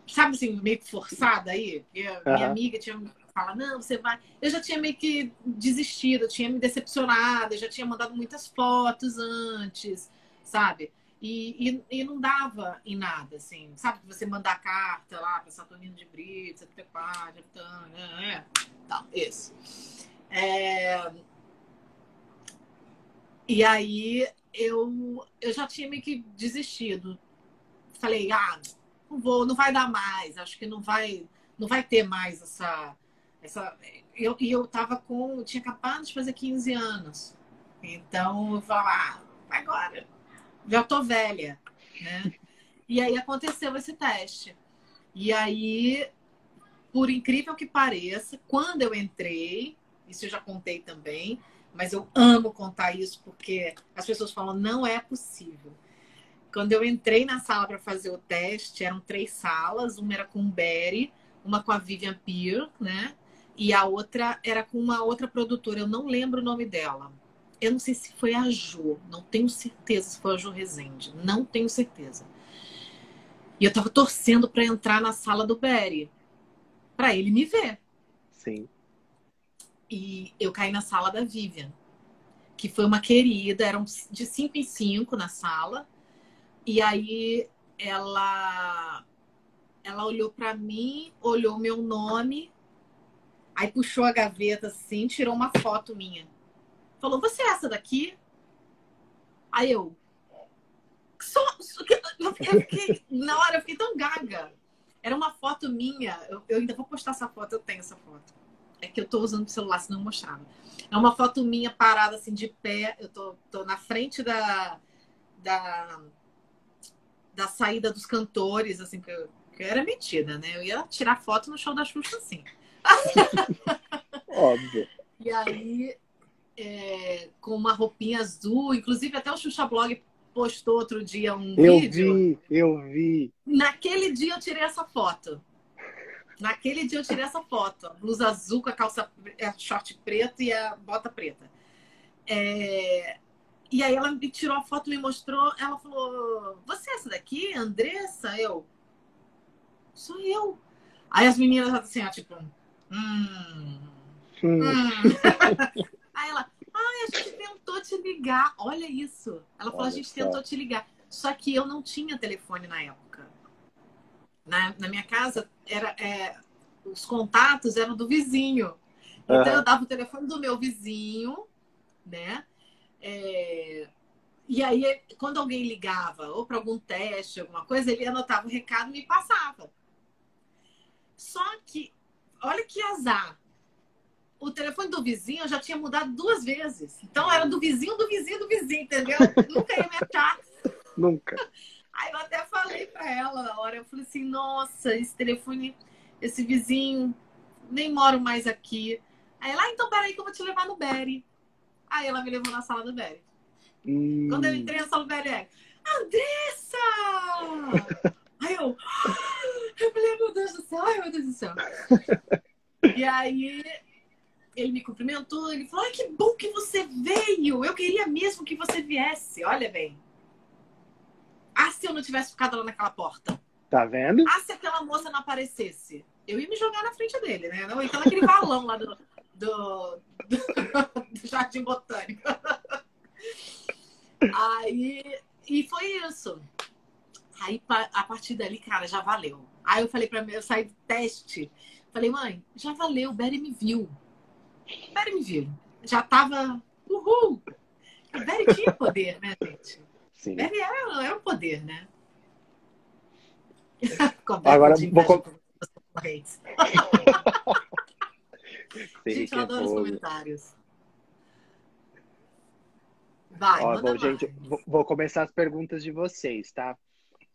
Sabe assim, meio que forçada aí? Porque uhum. minha amiga tinha fala, não, você vai. Eu já tinha meio que desistido, tinha me decepcionado, eu já tinha mandado muitas fotos antes, sabe? E, e, e, não dava em nada, assim. Sabe que você mandar carta lá para Saturnino de Brito, Satepá, de é, tá, isso. É, e aí eu, eu já tinha meio que desistido. Falei, ah, não vou, não vai dar mais, acho que não vai, não vai ter mais essa. essa... Eu, e eu tava com. tinha acabado de fazer 15 anos. Então eu falei, ah, agora. Já tô velha, né? E aí aconteceu esse teste. E aí, por incrível que pareça, quando eu entrei, isso eu já contei também, mas eu amo contar isso porque as pessoas falam, não é possível. Quando eu entrei na sala para fazer o teste, eram três salas, uma era com o Berry, uma com a Vivian Peer, né? E a outra era com uma outra produtora, eu não lembro o nome dela. Eu não sei se foi a Jo, não tenho certeza se foi a Jo Rezende, não tenho certeza. E eu tava torcendo para entrar na sala do Berry, para ele me ver.
Sim.
E eu caí na sala da Vivian, que foi uma querida, eram de cinco em cinco na sala. E aí ela ela olhou para mim, olhou meu nome, aí puxou a gaveta assim, tirou uma foto minha. Falou: "Você é essa daqui?" Aí eu só, eu fiquei, na hora eu fiquei tão gaga. Era uma foto minha. Eu, eu ainda vou postar essa foto, eu tenho essa foto É que eu tô usando o celular, senão eu mostrava. É uma foto minha parada assim de pé. Eu tô, tô na frente da, da, da saída dos cantores, assim, que eu, que eu era metida, né? Eu ia tirar foto no show da Xuxa assim.
Óbvio.
E aí, é, com uma roupinha azul, inclusive até o Xuxa Blog postou outro dia um
eu
vídeo.
Eu vi, eu vi.
Naquele dia eu tirei essa foto. Naquele dia eu tirei essa foto. Blusa azul com a calça, a short preto e a bota preta. É... E aí ela me tirou a foto, me mostrou. Ela falou: Você é essa daqui, Andressa? Eu. Sou eu. Aí as meninas assim, ó, tipo. Hum. hum. aí ela. Ai, a gente tentou te ligar. Olha isso. Ela falou: Olha A gente só. tentou te ligar. Só que eu não tinha telefone na época. Na, na minha casa, era, é, os contatos eram do vizinho. Então, uhum. eu dava o telefone do meu vizinho, né? É... E aí, quando alguém ligava, ou para algum teste, alguma coisa, ele anotava o recado e me passava. Só que, olha que azar. O telefone do vizinho eu já tinha mudado duas vezes. Então, era do vizinho, do vizinho, do vizinho, entendeu? Nunca ia me achar.
Nunca.
Aí eu até falei para ela na hora, eu falei assim, nossa, esse telefone, esse vizinho, nem moro mais aqui. Aí ela, ah, então peraí que eu vou te levar no Berry. Aí ela me levou na sala do Berry. Hum. Quando eu entrei na sala do Berry, é, Andressa! aí eu, eu falei, meu Deus do céu, ai meu Deus do céu. e aí ele me cumprimentou, ele falou, ai que bom que você veio, eu queria mesmo que você viesse, olha bem. Ah, se eu não tivesse ficado lá naquela porta.
Tá vendo?
Ah, se aquela moça não aparecesse. Eu ia me jogar na frente dele, né? Então naquele balão lá do, do, do, do Jardim Botânico. Aí, e foi isso. Aí, a partir dali, cara, já valeu. Aí eu falei pra mim, eu saí do teste. Falei, mãe, já valeu, o Berry me viu. O Berry me viu. Já tava, uhul. O Berry tinha poder, né, gente? Sim. Berry era, era um poder, né?
Agora vou...
gente, eu adoro os comentários. Vai, Ó, bom,
gente, vou começar as perguntas de vocês, tá?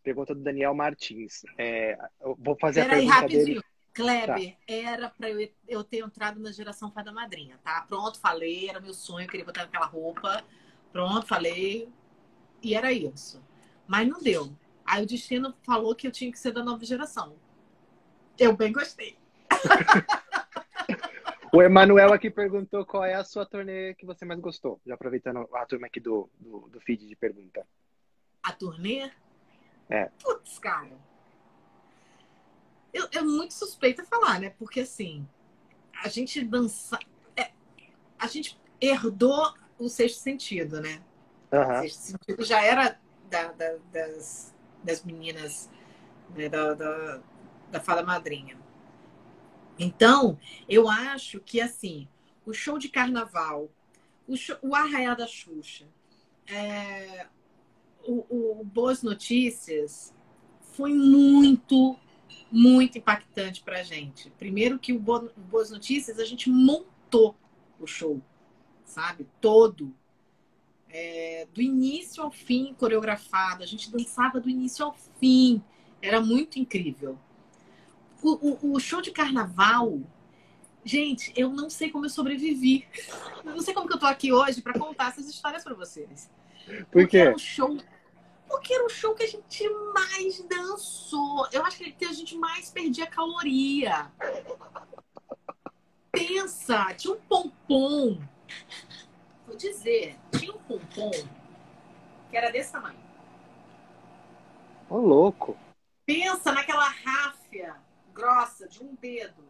Pergunta do Daniel Martins. É, vou fazer Pera a pergunta aí, rapidinho. dele.
Kleber, tá. era para eu, eu ter entrado na geração Fada Madrinha, tá? Pronto, falei, era meu sonho, eu queria botar aquela roupa. Pronto, falei. E era isso. Mas não deu. Aí o destino falou que eu tinha que ser da nova geração. Eu bem gostei.
o Emanuel aqui perguntou qual é a sua turnê que você mais gostou. Já aproveitando a turma aqui do, do, do feed de pergunta.
A turnê?
É.
Putz, cara. Eu, é muito suspeita falar, né? Porque assim, a gente dança. É, a gente herdou o sexto sentido, né?
Uhum. O
sexto sentido já era da, da, das, das meninas né, da, da, da Fada Madrinha. Então, eu acho que, assim, o show de carnaval, o, show, o da Xuxa, é, o, o Boas Notícias foi muito, muito impactante para a gente. Primeiro que o Boas Notícias, a gente montou o show, sabe? Todo é, do início ao fim coreografado. A gente dançava do início ao fim. Era muito incrível. O, o, o show de carnaval, gente, eu não sei como eu sobrevivi. Eu não sei como que eu tô aqui hoje para contar essas histórias para vocês.
Por quê?
Era um show porque era o show que a gente mais dançou. Eu acho que a gente mais perdia caloria. Pensa, tinha um pompom vou dizer, tinha um pompom que era desse tamanho.
Ô, louco!
Pensa naquela ráfia grossa de um dedo.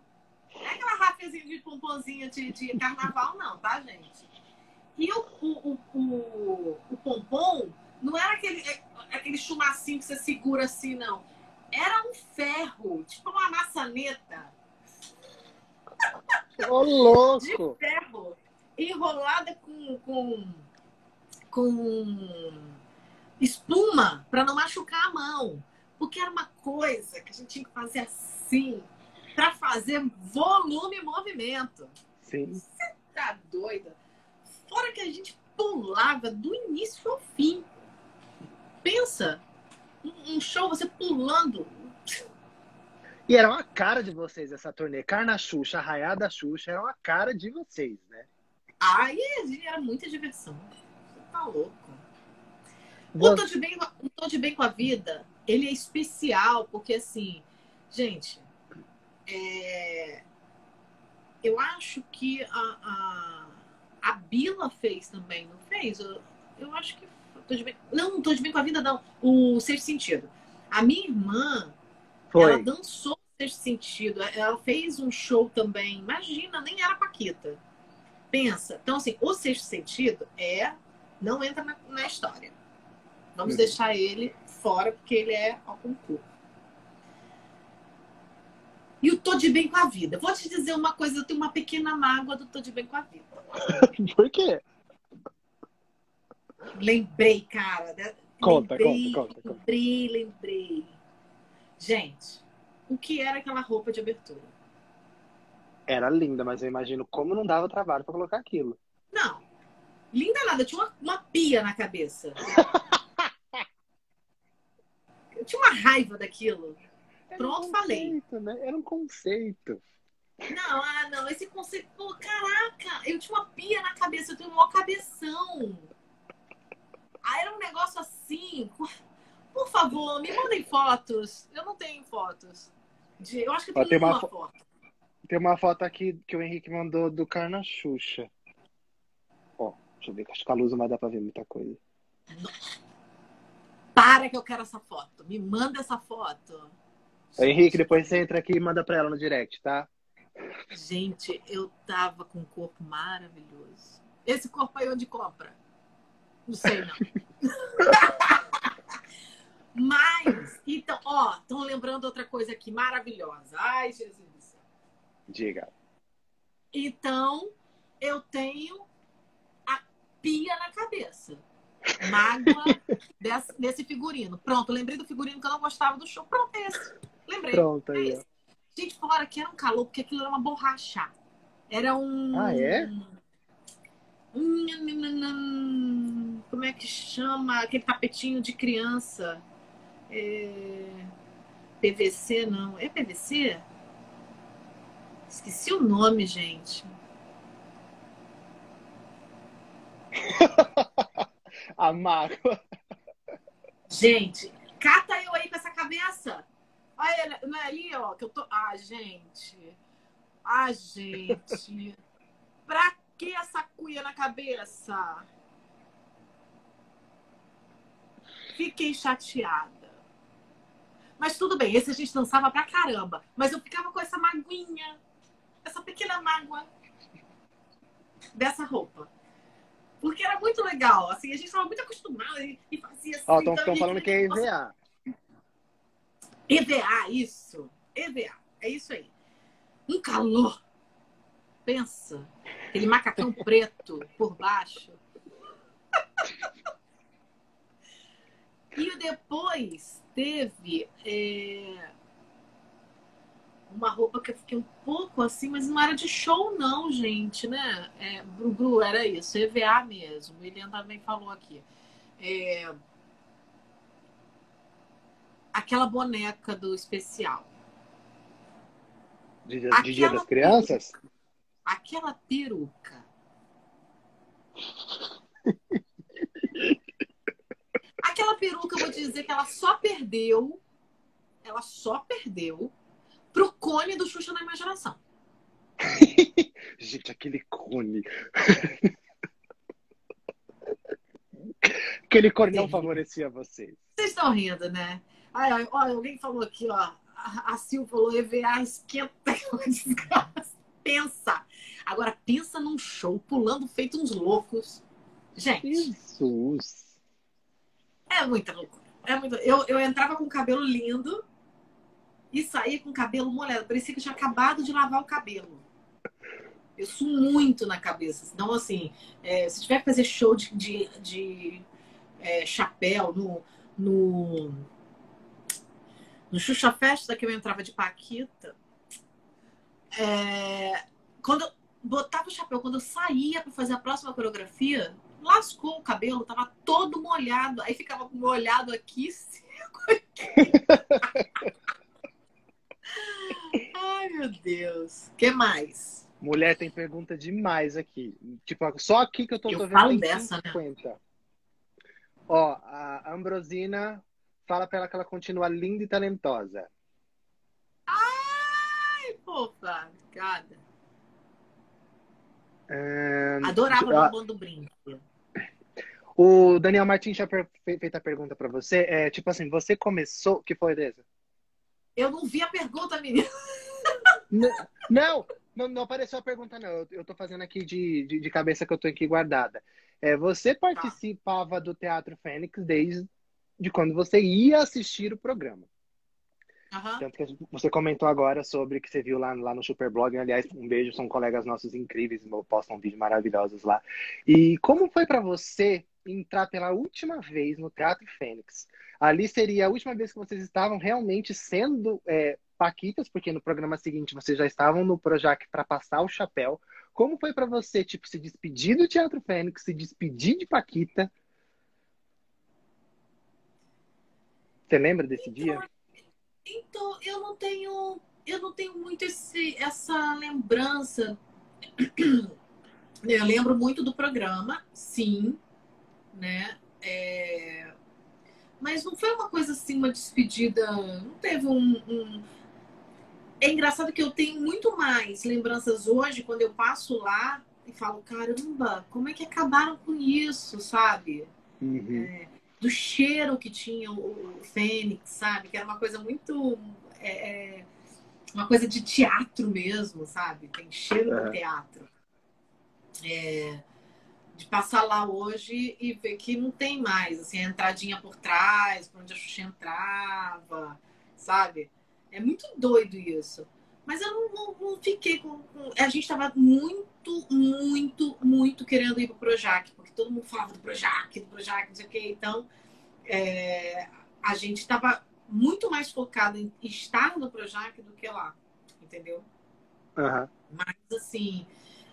Não é aquela ráfiazinha de pomponzinha de, de carnaval, não, tá, gente? E o, o, o, o, o pompom não era aquele, é, aquele chumacinho que você segura assim, não. Era um ferro, tipo uma maçaneta.
Ô, louco!
De ferro enrolada com, com, com espuma para não machucar a mão. Porque era uma coisa que a gente tinha que fazer assim. para fazer volume e movimento.
Sim.
Você tá doida? Fora que a gente pulava do início ao fim. Pensa, um show você pulando.
E era uma cara de vocês essa turnê. Carna Xuxa, Arraiada Xuxa, era uma cara de vocês, né?
Ai, era muita diversão. Você tá louco. O Tô, de bem, o Tô de Bem com a Vida, ele é especial, porque assim, gente, é... eu acho que a, a, a Bila fez também, não fez? Eu, eu acho que. Tô de bem... Não, não tô de bem com a vida, não. O Sexto Sentido. A minha irmã, Foi. ela dançou Sexto Sentido. Ela fez um show também. Imagina, nem era Paquita. Pensa. Então, assim, o Sexto Sentido é. Não entra na, na história. Vamos uhum. deixar ele fora, porque ele é ao concurso. E o Tô de Bem com a Vida. Vou te dizer uma coisa, eu tenho uma pequena mágoa do Tô de Bem com a Vida.
Por quê?
Lembrei, cara. Né?
Conta,
lembrei,
conta, conta,
conta. Lembrei, lembrei. Gente, o que era aquela roupa de abertura?
Era linda, mas eu imagino como não dava trabalho para colocar aquilo.
Não. Linda nada, tinha uma, uma pia na cabeça. eu tinha uma raiva daquilo. Era Pronto,
um
falei.
Né? Era um conceito.
Não, ah, não, esse conceito. Pô, caraca, eu tinha uma pia na cabeça, eu tenho um cabeção. Aí era um negócio assim. Por favor, me mandem fotos. Eu não tenho fotos. De... Eu acho que tem, tem uma, foto.
Tem uma foto aqui que o Henrique mandou do Carna Xuxa. Ó, deixa eu ver, acho que a luz não vai dar pra ver muita coisa.
Para que eu quero essa foto. Me manda essa foto.
Ô, Henrique, depois você entra aqui e manda pra ela no direct, tá?
Gente, eu tava com um corpo maravilhoso. Esse corpo aí onde compra? Não sei, não. Mas, então, ó, estão lembrando outra coisa aqui maravilhosa. Ai, Jesus do céu.
Diga.
Então, eu tenho a pia na cabeça. Mágoa desse, desse, figurino. Pronto, lembrei do figurino que eu não gostava do show. Pronto, é esse. Lembrei.
Pronto,
é
aí.
Esse. Gente, fora que era um calor, porque aquilo era uma borracha. Era um.
Ah, é?
Um... Como é que chama? Aquele tapetinho de criança. É... PVC, não. É PVC? Esqueci o nome, gente.
A mágoa.
Gente, cata eu aí com essa cabeça. Olha, não é ali, ó, que eu tô. Ah, gente. Ah, gente. pra que essa cuia na cabeça? Fiquei chateada. Mas tudo bem, esse a gente dançava pra caramba. Mas eu ficava com essa maguinha, essa pequena mágoa dessa roupa. Porque era muito legal. Assim, a gente estava muito acostumado e, e fazia assim.
Ó, estão então, falando que é EVA.
EVA, isso. EVA. É isso aí. Um calor. Pensa. Aquele macacão preto por baixo. E depois teve é, uma roupa que eu fiquei um pouco assim, mas não era de show, não, gente, né? É, Bru, era isso, EVA mesmo. O William também falou aqui. É, aquela boneca do especial.
De, de Dia das Crianças?
Peruca, aquela peruca. aquela peruca, eu vou dizer que ela só perdeu. Ela só perdeu pro cone do Xuxa na imaginação.
Gente, aquele cone. aquele cone não favorecia vocês.
Vocês estão rindo, né? Ai, ai, olha, alguém falou aqui, ó. A Sil falou EVA esquenta Pensa. Agora pensa num show pulando feito uns loucos. Gente.
Jesus.
É muita loucura. É muito... eu, eu entrava com o cabelo lindo e saía com o cabelo molhado. Parecia que tinha acabado de lavar o cabelo. Eu sou muito na cabeça. Então, assim, é, se tiver que fazer show de, de, de é, chapéu no, no, no Xuxa Festa, que eu entrava de Paquita, é, quando eu botava o chapéu, quando eu saía para fazer a próxima coreografia, lascou o cabelo, tava todo molhado. Aí ficava molhado aqui, seco aqui. Ai, meu Deus. que mais?
Mulher tem pergunta demais aqui. Tipo, só aqui que eu tô,
eu
tô
vendo falo dessa, 50. Né?
Ó, a Ambrosina fala pra ela que ela continua linda e talentosa.
Fofa. Obrigada. É... Adorava o ah, do brinco.
O Daniel Martins tinha feito a pergunta para você. É, tipo assim, você começou. que foi, Deza?
Eu não vi a pergunta, menina.
Não, não, não apareceu a pergunta, não. Eu, eu tô fazendo aqui de, de, de, cabeça que eu tô aqui guardada. É, você participava ah. do Teatro Fênix desde de quando você ia assistir o programa.
Uhum.
Tanto que você comentou agora sobre que você viu lá, lá no Superblog. Aliás, um beijo, são colegas nossos incríveis, postam vídeos maravilhosos lá. E como foi para você entrar pela última vez no Teatro Fênix? Ali seria a última vez que vocês estavam realmente sendo é, Paquitas, porque no programa seguinte vocês já estavam no Projac para passar o chapéu. Como foi para você, tipo, se despedir do Teatro Fênix, se despedir de Paquita? Você lembra desse
então,
dia?
Então, eu não tenho, eu não tenho muito esse, essa lembrança. Eu lembro muito do programa, sim, né? É... Mas não foi uma coisa assim, uma despedida. Não teve um, um, É engraçado que eu tenho muito mais lembranças hoje quando eu passo lá e falo, caramba, como é que acabaram com isso, sabe?
Uhum.
É do cheiro que tinha o, Fênix, sabe? Que era uma coisa muito. É, é uma coisa de teatro mesmo, sabe? Tem cheiro é. teatro. É, de passar lá hoje e ver que não tem mais, assim, a entradinha por trás, por onde a Xuxa entrava, sabe? É muito doido isso. Mas eu não, não, não fiquei com, com, A gente estava muito, muito, muito querendo ir pro Projac, porque todo mundo falava do Projac, do Projac, não sei o quê. Então, é, a gente estava muito mais focado em estar no Projac do que lá, entendeu?
Uhum.
Mas, assim,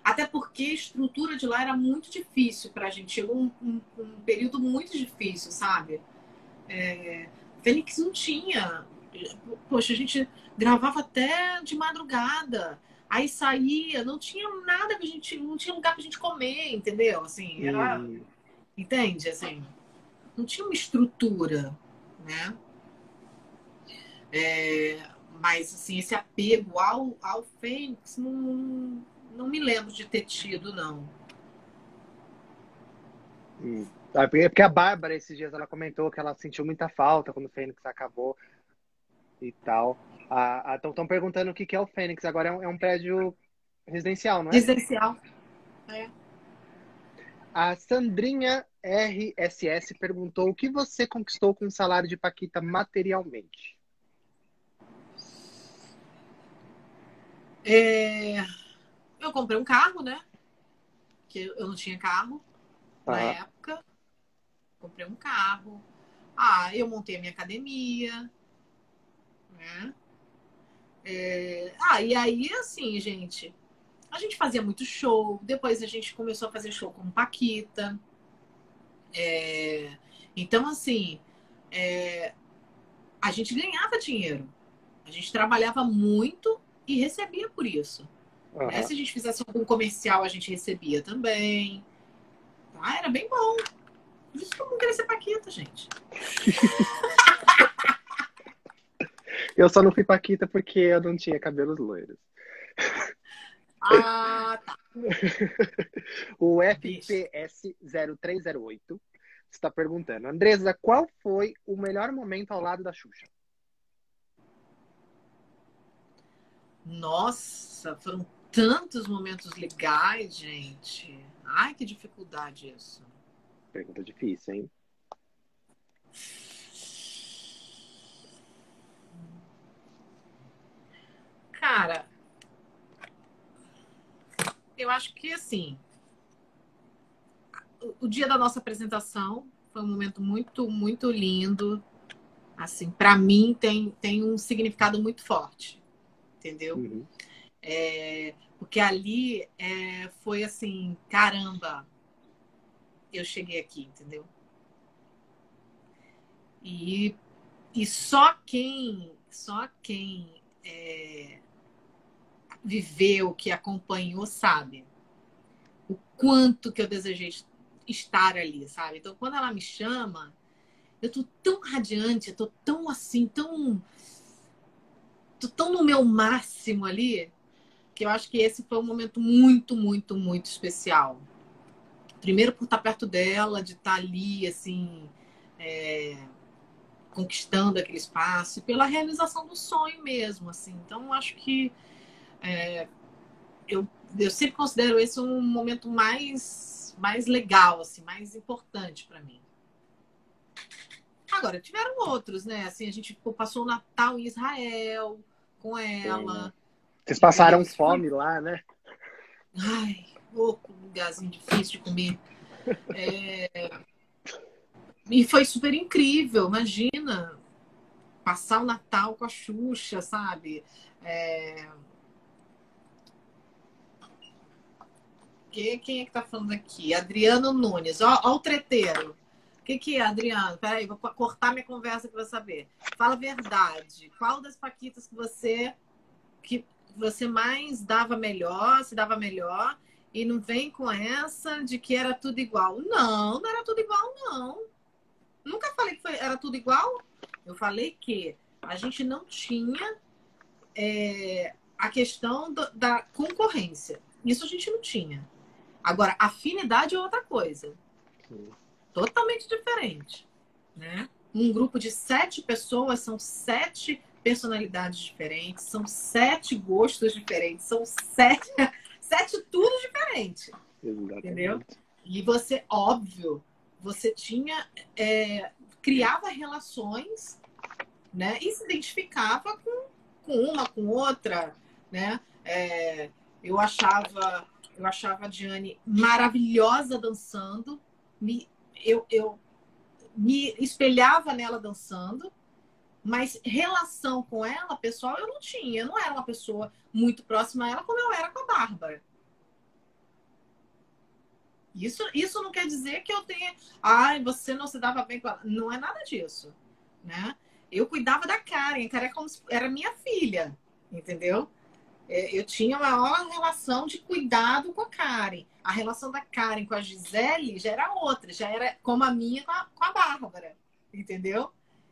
até porque a estrutura de lá era muito difícil para a gente. Chegou um, um, um, período muito difícil, sabe? É, Fênix não tinha. Poxa, a gente gravava até de madrugada. Aí saía, não tinha nada que a gente. Não tinha lugar pra gente comer, entendeu? Assim, era. Hum. Entende? Assim, não tinha uma estrutura, né? É, mas, assim, esse apego ao, ao Fênix, não, não me lembro de ter tido, não.
Hum. É porque a Bárbara, esses dias, ela comentou que ela sentiu muita falta quando o Fênix acabou e tal. Estão perguntando o que, que é o Fênix. Agora é um, é um prédio residencial, não é?
Residencial. É.
A Sandrinha RSS perguntou o que você conquistou com o salário de Paquita materialmente.
É... Eu comprei um carro, né? Que eu não tinha carro na ah. época. Comprei um carro. Ah, eu montei a minha academia. Né? É... Ah, e aí, assim, gente, a gente fazia muito show. Depois a gente começou a fazer show com Paquita. É... Então, assim, é... a gente ganhava dinheiro. A gente trabalhava muito e recebia por isso. Uhum. Né? Se a gente fizesse algum comercial, a gente recebia também. Ah, era bem bom. Por isso que eu não queria ser Paquita, gente.
eu só não fui Paquita porque eu não tinha cabelos loiros.
Ah, tá.
o FPS 0308 está perguntando. Andresa, qual foi o melhor momento ao lado da Xuxa?
Nossa, foram tantos momentos legais, gente. Ai, que dificuldade isso.
Pergunta difícil, hein?
Cara, eu acho que assim, o dia da nossa apresentação foi um momento muito, muito lindo. Assim, para mim tem, tem um significado muito forte, entendeu?
Uhum.
É, porque ali é, foi assim, caramba, eu cheguei aqui, entendeu? E, e só quem, só quem é, viveu, que acompanhou, sabe o quanto que eu desejei estar ali, sabe? Então, quando ela me chama, eu tô tão radiante, eu tô tão assim, tão. tô tão no meu máximo ali, que eu acho que esse foi um momento muito, muito, muito especial. Primeiro por estar perto dela, de estar ali, assim, é, conquistando aquele espaço, pela realização do sonho mesmo, assim. Então, acho que é, eu, eu sempre considero esse um momento mais, mais legal, assim, mais importante para mim. Agora, tiveram outros, né? Assim, a gente passou o Natal em Israel com ela.
Vocês passaram fome foi... lá, né?
Ai, louco, um lugarzinho difícil de comer. É... E foi super incrível, imagina. Passar o Natal com a Xuxa, sabe? É... Que, quem é que tá falando aqui? Adriano Nunes. Ó, ó o treteiro. O que, que é, Adriano? Peraí, vou cortar minha conversa para saber. Fala a verdade. Qual das paquitas que você que você mais dava melhor, se dava melhor, e não vem com essa de que era tudo igual. Não, não era tudo igual, não. Nunca falei que foi, era tudo igual. Eu falei que a gente não tinha é, a questão do, da concorrência. Isso a gente não tinha. Agora, afinidade é outra coisa. Sim. Totalmente diferente. Né? Um grupo de sete pessoas são sete personalidades diferentes, são sete gostos diferentes, são sete, sete tudo diferente. Exatamente. Entendeu? E você, óbvio, você tinha. É, criava relações, né? E se identificava com, com uma, com outra, né? É, eu achava. Eu achava a Diane maravilhosa dançando. Me, eu, eu me espelhava nela dançando, mas relação com ela, pessoal, eu não tinha. Eu não era uma pessoa muito próxima a ela como eu era com a Bárbara. Isso, isso não quer dizer que eu tenha. Ai, você não se dava bem com ela. Não é nada disso. Né? Eu cuidava da Karen. A Karen é como se era minha filha. Entendeu? É, eu tinha maior relação de cuidado com a Karen. A relação da Karen com a Gisele já era outra, já era como a minha com a, com a Bárbara. Entendeu?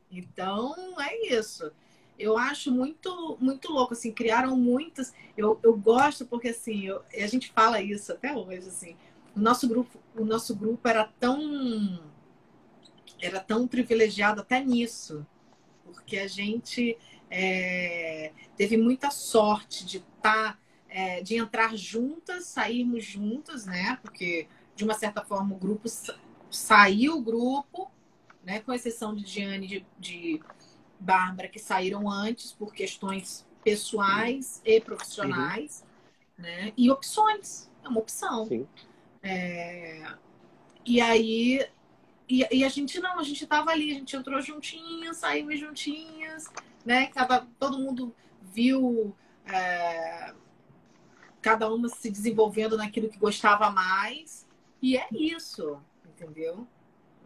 Então, é isso. Eu acho muito muito louco, assim, criaram muitas. Eu, eu gosto porque, assim, eu, a gente fala isso até hoje, assim. O nosso grupo, o nosso grupo era tão era tão privilegiado até nisso, porque a gente é, teve muita sorte de estar, tá, é, de entrar juntas, sairmos juntas, né? Porque de uma certa forma o grupo saiu o grupo né? com exceção de Diane e de, de Bárbara, que saíram antes por questões pessoais e profissionais, uhum. né? e opções, é uma opção. É... E aí, e, e, a gente não, a gente estava ali, a gente entrou juntinhas, saímos juntinhas, né? Cada, todo mundo viu é... cada uma se desenvolvendo naquilo que gostava mais, e é isso, entendeu?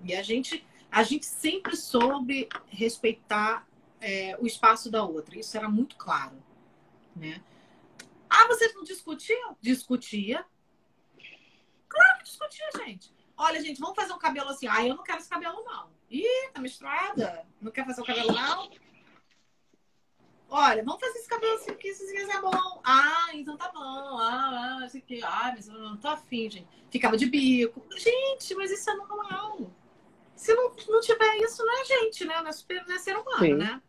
E a gente a gente sempre soube respeitar é, o espaço da outra. Isso era muito claro. Né? Ah, vocês não discutiam? Discutia. Claro que discutia, gente. Olha, gente, vamos fazer um cabelo assim. Ah, eu não quero esse cabelo, não. Ih, tá misturada? Não quer fazer o cabelo, não? Olha, vamos fazer esse cabelo assim, porque isso é bom. Ah, então tá bom. Ah, ah, isso aqui. Ah, mas eu não tô afim, gente. Ficava de bico. Gente, mas isso é normal. Se não, não tiver isso, não é gente, né? Não é, super, não é ser humano, Sim. né?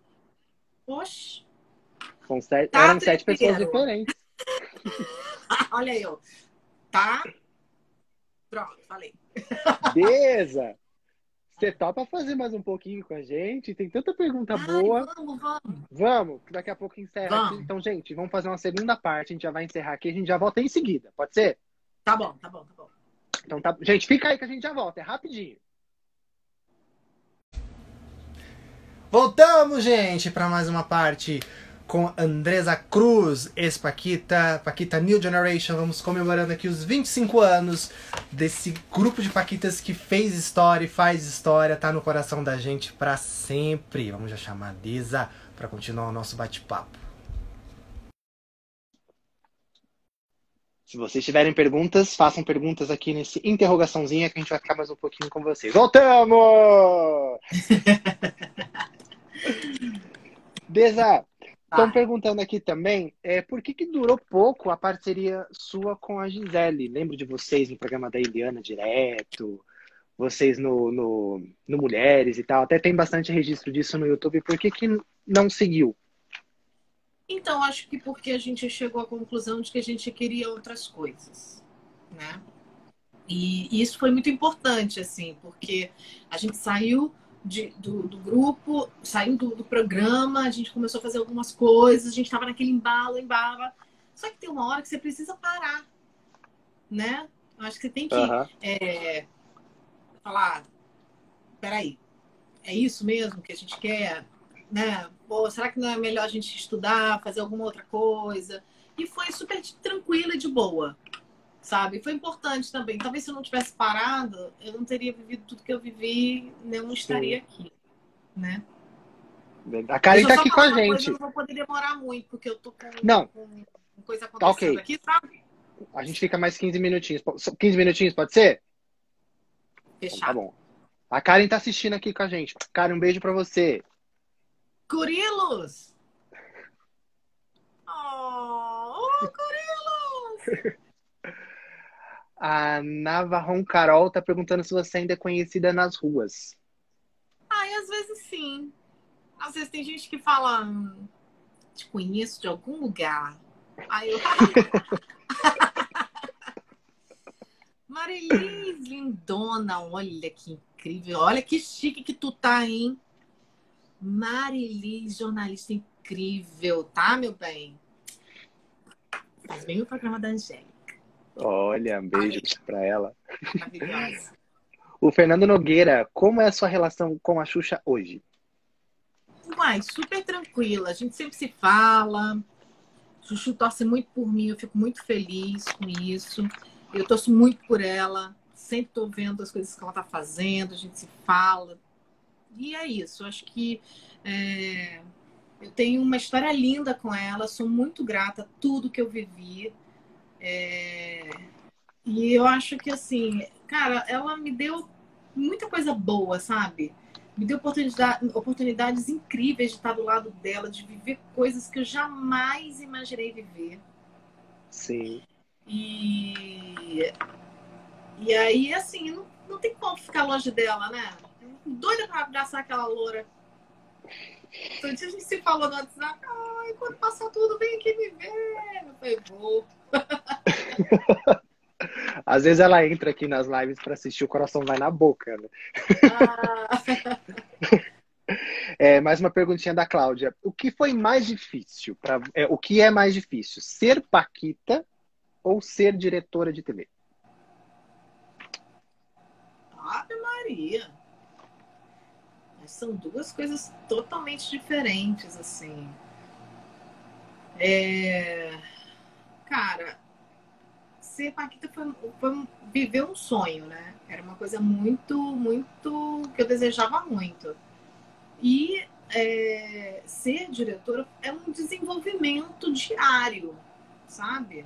Poxa.
São sete, tá eram sete pessoas diferentes.
Olha eu. Tá? Pronto, falei.
Beleza! Você topa fazer mais um pouquinho com a gente? Tem tanta pergunta Ai, boa.
Vamos, vamos.
Vamos, daqui a pouco encerra aqui. Então, gente, vamos fazer uma segunda parte. A gente já vai encerrar aqui. A gente já volta em seguida. Pode ser?
Tá bom, tá bom, tá bom.
Então, tá... gente, fica aí que a gente já volta. É rapidinho.
Voltamos, gente, para mais uma parte com Andresa Cruz, ex-Paquita, Paquita New Generation. Vamos comemorando aqui os 25 anos desse grupo de Paquitas que fez história e faz história, tá no coração da gente para sempre. Vamos já chamar a Deza para continuar o nosso bate-papo.
Se vocês tiverem perguntas, façam perguntas aqui nesse interrogaçãozinha que a gente vai ficar mais um pouquinho com vocês. Voltamos! Deza, Estão ah. perguntando aqui também é, por que, que durou pouco a parceria sua com a Gisele. Lembro de vocês no programa da Eliana direto, vocês no, no, no Mulheres e tal. Até tem bastante registro disso no YouTube. Por que, que não seguiu?
Então, acho que porque a gente chegou à conclusão de que a gente queria outras coisas, né? E isso foi muito importante, assim, porque a gente saiu de, do, do, grupo, saindo do, do, programa, a gente começou a fazer algumas coisas, a gente estava naquele embalo, embala. Só que tem uma hora que você precisa parar, né? Eu acho que você tem que uhum. é, falar, peraí, é isso mesmo que a gente quer? Né? Pô, será que não é melhor a gente estudar, fazer alguma outra coisa? E foi super tranquila e de boa sabe? Foi importante também. Talvez se eu não tivesse parado, eu não teria vivido tudo que eu vivi, não estaria Sim. aqui, né?
A Karen tá aqui com a gente. Coisa,
eu não vou poder demorar muito, porque eu tô com,
não.
com coisa acontecendo okay. aqui, sabe?
A gente fica mais 15 minutinhos. 15 minutinhos, pode ser?
Fechado.
Tá bom. A Karen tá assistindo aqui com a gente. Karen, um beijo pra você.
Curilos! Oh, oh Curilos!
A Navarron Carol tá perguntando se você ainda é conhecida nas ruas.
Ai, às vezes sim. Às vezes tem gente que fala, hum, te conheço de algum lugar. Aí eu. Marilis, lindona, olha que incrível. Olha que chique que tu tá, hein? Marilis, jornalista incrível, tá, meu bem? Faz bem o programa da Angélica.
Olha, beijos para ela. o Fernando Nogueira, como é a sua relação com a Xuxa hoje?
Uai, super tranquila. A gente sempre se fala. Chuchu torce muito por mim, eu fico muito feliz com isso. Eu torço muito por ela. Sempre estou vendo as coisas que ela está fazendo, a gente se fala. E é isso. Eu acho que é... eu tenho uma história linda com ela, sou muito grata a tudo que eu vivi. É... E eu acho que, assim, cara, ela me deu muita coisa boa, sabe? Me deu oportunidade, oportunidades incríveis de estar do lado dela, de viver coisas que eu jamais imaginei viver.
Sim.
E, e aí, assim, não, não tem como ficar longe dela, né? Doida pra abraçar aquela loura. Então, a gente se falou no WhatsApp, ai, quando passar tudo, vem aqui me ver. Eu falei, vou.
Às vezes ela entra aqui nas lives para assistir, o coração vai na boca, né? Ah. é, mais uma perguntinha da Cláudia. O que foi mais difícil? Pra, é, o que é mais difícil? Ser Paquita ou ser diretora de TV?
Ave Maria. são duas coisas totalmente diferentes, assim. É cara, ser Paquita foi, foi viver um sonho, né? Era uma coisa muito, muito que eu desejava muito. E é, ser diretora é um desenvolvimento diário, sabe?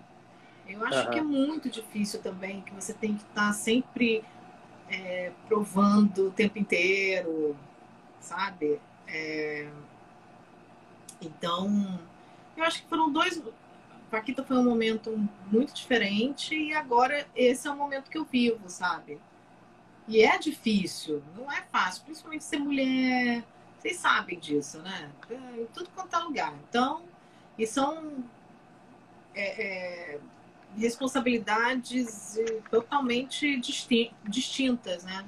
Eu acho uhum. que é muito difícil também, que você tem que estar tá sempre é, provando o tempo inteiro, sabe? É, então, eu acho que foram dois, Paquita foi um momento muito diferente e agora esse é o momento que eu vivo, sabe? E é difícil, não é fácil, principalmente ser mulher. Vocês sabem disso, né? É, em tudo quanto é lugar. Então, e são é, é, responsabilidades totalmente distintas, né?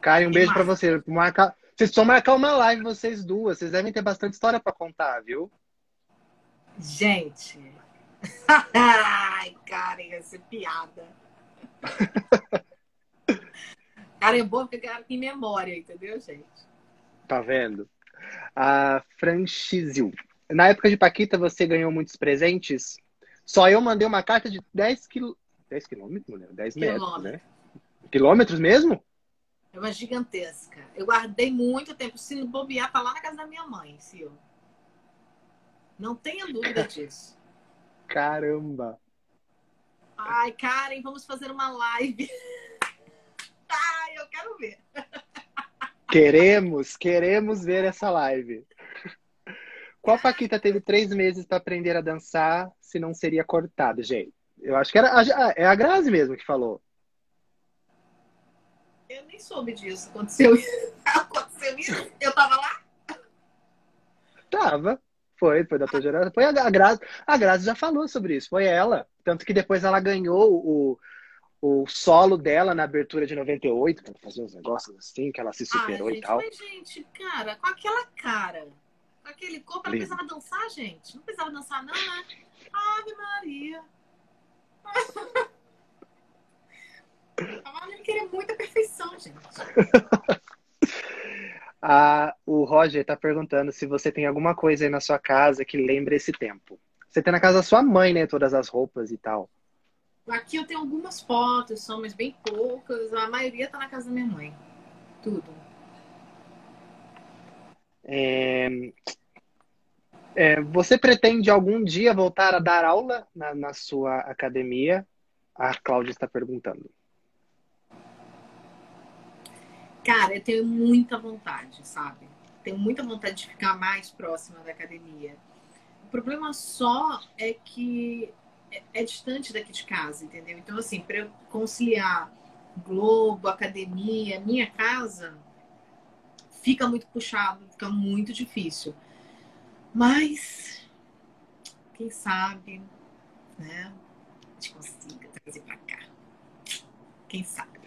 Caio, um e beijo para você. Marca... Vocês precisam marcar uma live, vocês duas. Vocês devem ter bastante história para contar, viu?
Gente. Ai, cara, ia ser piada. cara, é bom porque cara tem memória, entendeu, gente?
Tá vendo? A Franchizil. Na época de Paquita, você ganhou muitos presentes? Só eu mandei uma carta de 10 quil... 10 quilômetros, mulher? 10 metros, né? Quilômetros mesmo?
É uma gigantesca. Eu guardei muito tempo. Se não bobear, tá lá na casa da minha mãe, Sil. Não tenha dúvida disso.
Caramba!
Ai, Karen, vamos fazer uma live. Ai, eu quero ver.
Queremos, queremos ver essa live. Qual Paquita teve três meses para aprender a dançar se não seria cortada, gente? Eu acho que era a, é a Grazi mesmo que falou.
Eu nem soube disso. Aconteceu isso? Aconteceu isso? Eu tava lá?
Tava. Foi, foi da tua geração. Foi a, Grazi. A Grazi já falou sobre isso. Foi ela. Tanto que depois ela ganhou o, o solo dela na abertura de 98, pra fazer uns negócios assim, que ela se superou
Ai, gente,
e tal.
Mas, gente, cara, com aquela cara, com aquele corpo, ela
Lindo.
precisava dançar, gente? Não precisava dançar, não, né? Ave Maria. A Maria queria muita perfeição, gente.
O Roger tá perguntando se você tem alguma coisa aí na sua casa que lembra esse tempo. Você tem na casa da sua mãe, né? Todas as roupas e tal.
Aqui eu tenho algumas fotos, são mas bem poucas. A maioria tá na casa da minha mãe. Tudo.
É, é, você pretende algum dia voltar a dar aula na, na sua academia? A Cláudia está perguntando.
Cara, eu tenho muita vontade, sabe? Tenho muita vontade de ficar mais próxima da academia. O problema só é que é, é distante daqui de casa, entendeu? Então, assim, para eu conciliar Globo, academia, minha casa, fica muito puxado, fica muito difícil. Mas, quem sabe, né? A gente consiga trazer para cá. Quem sabe?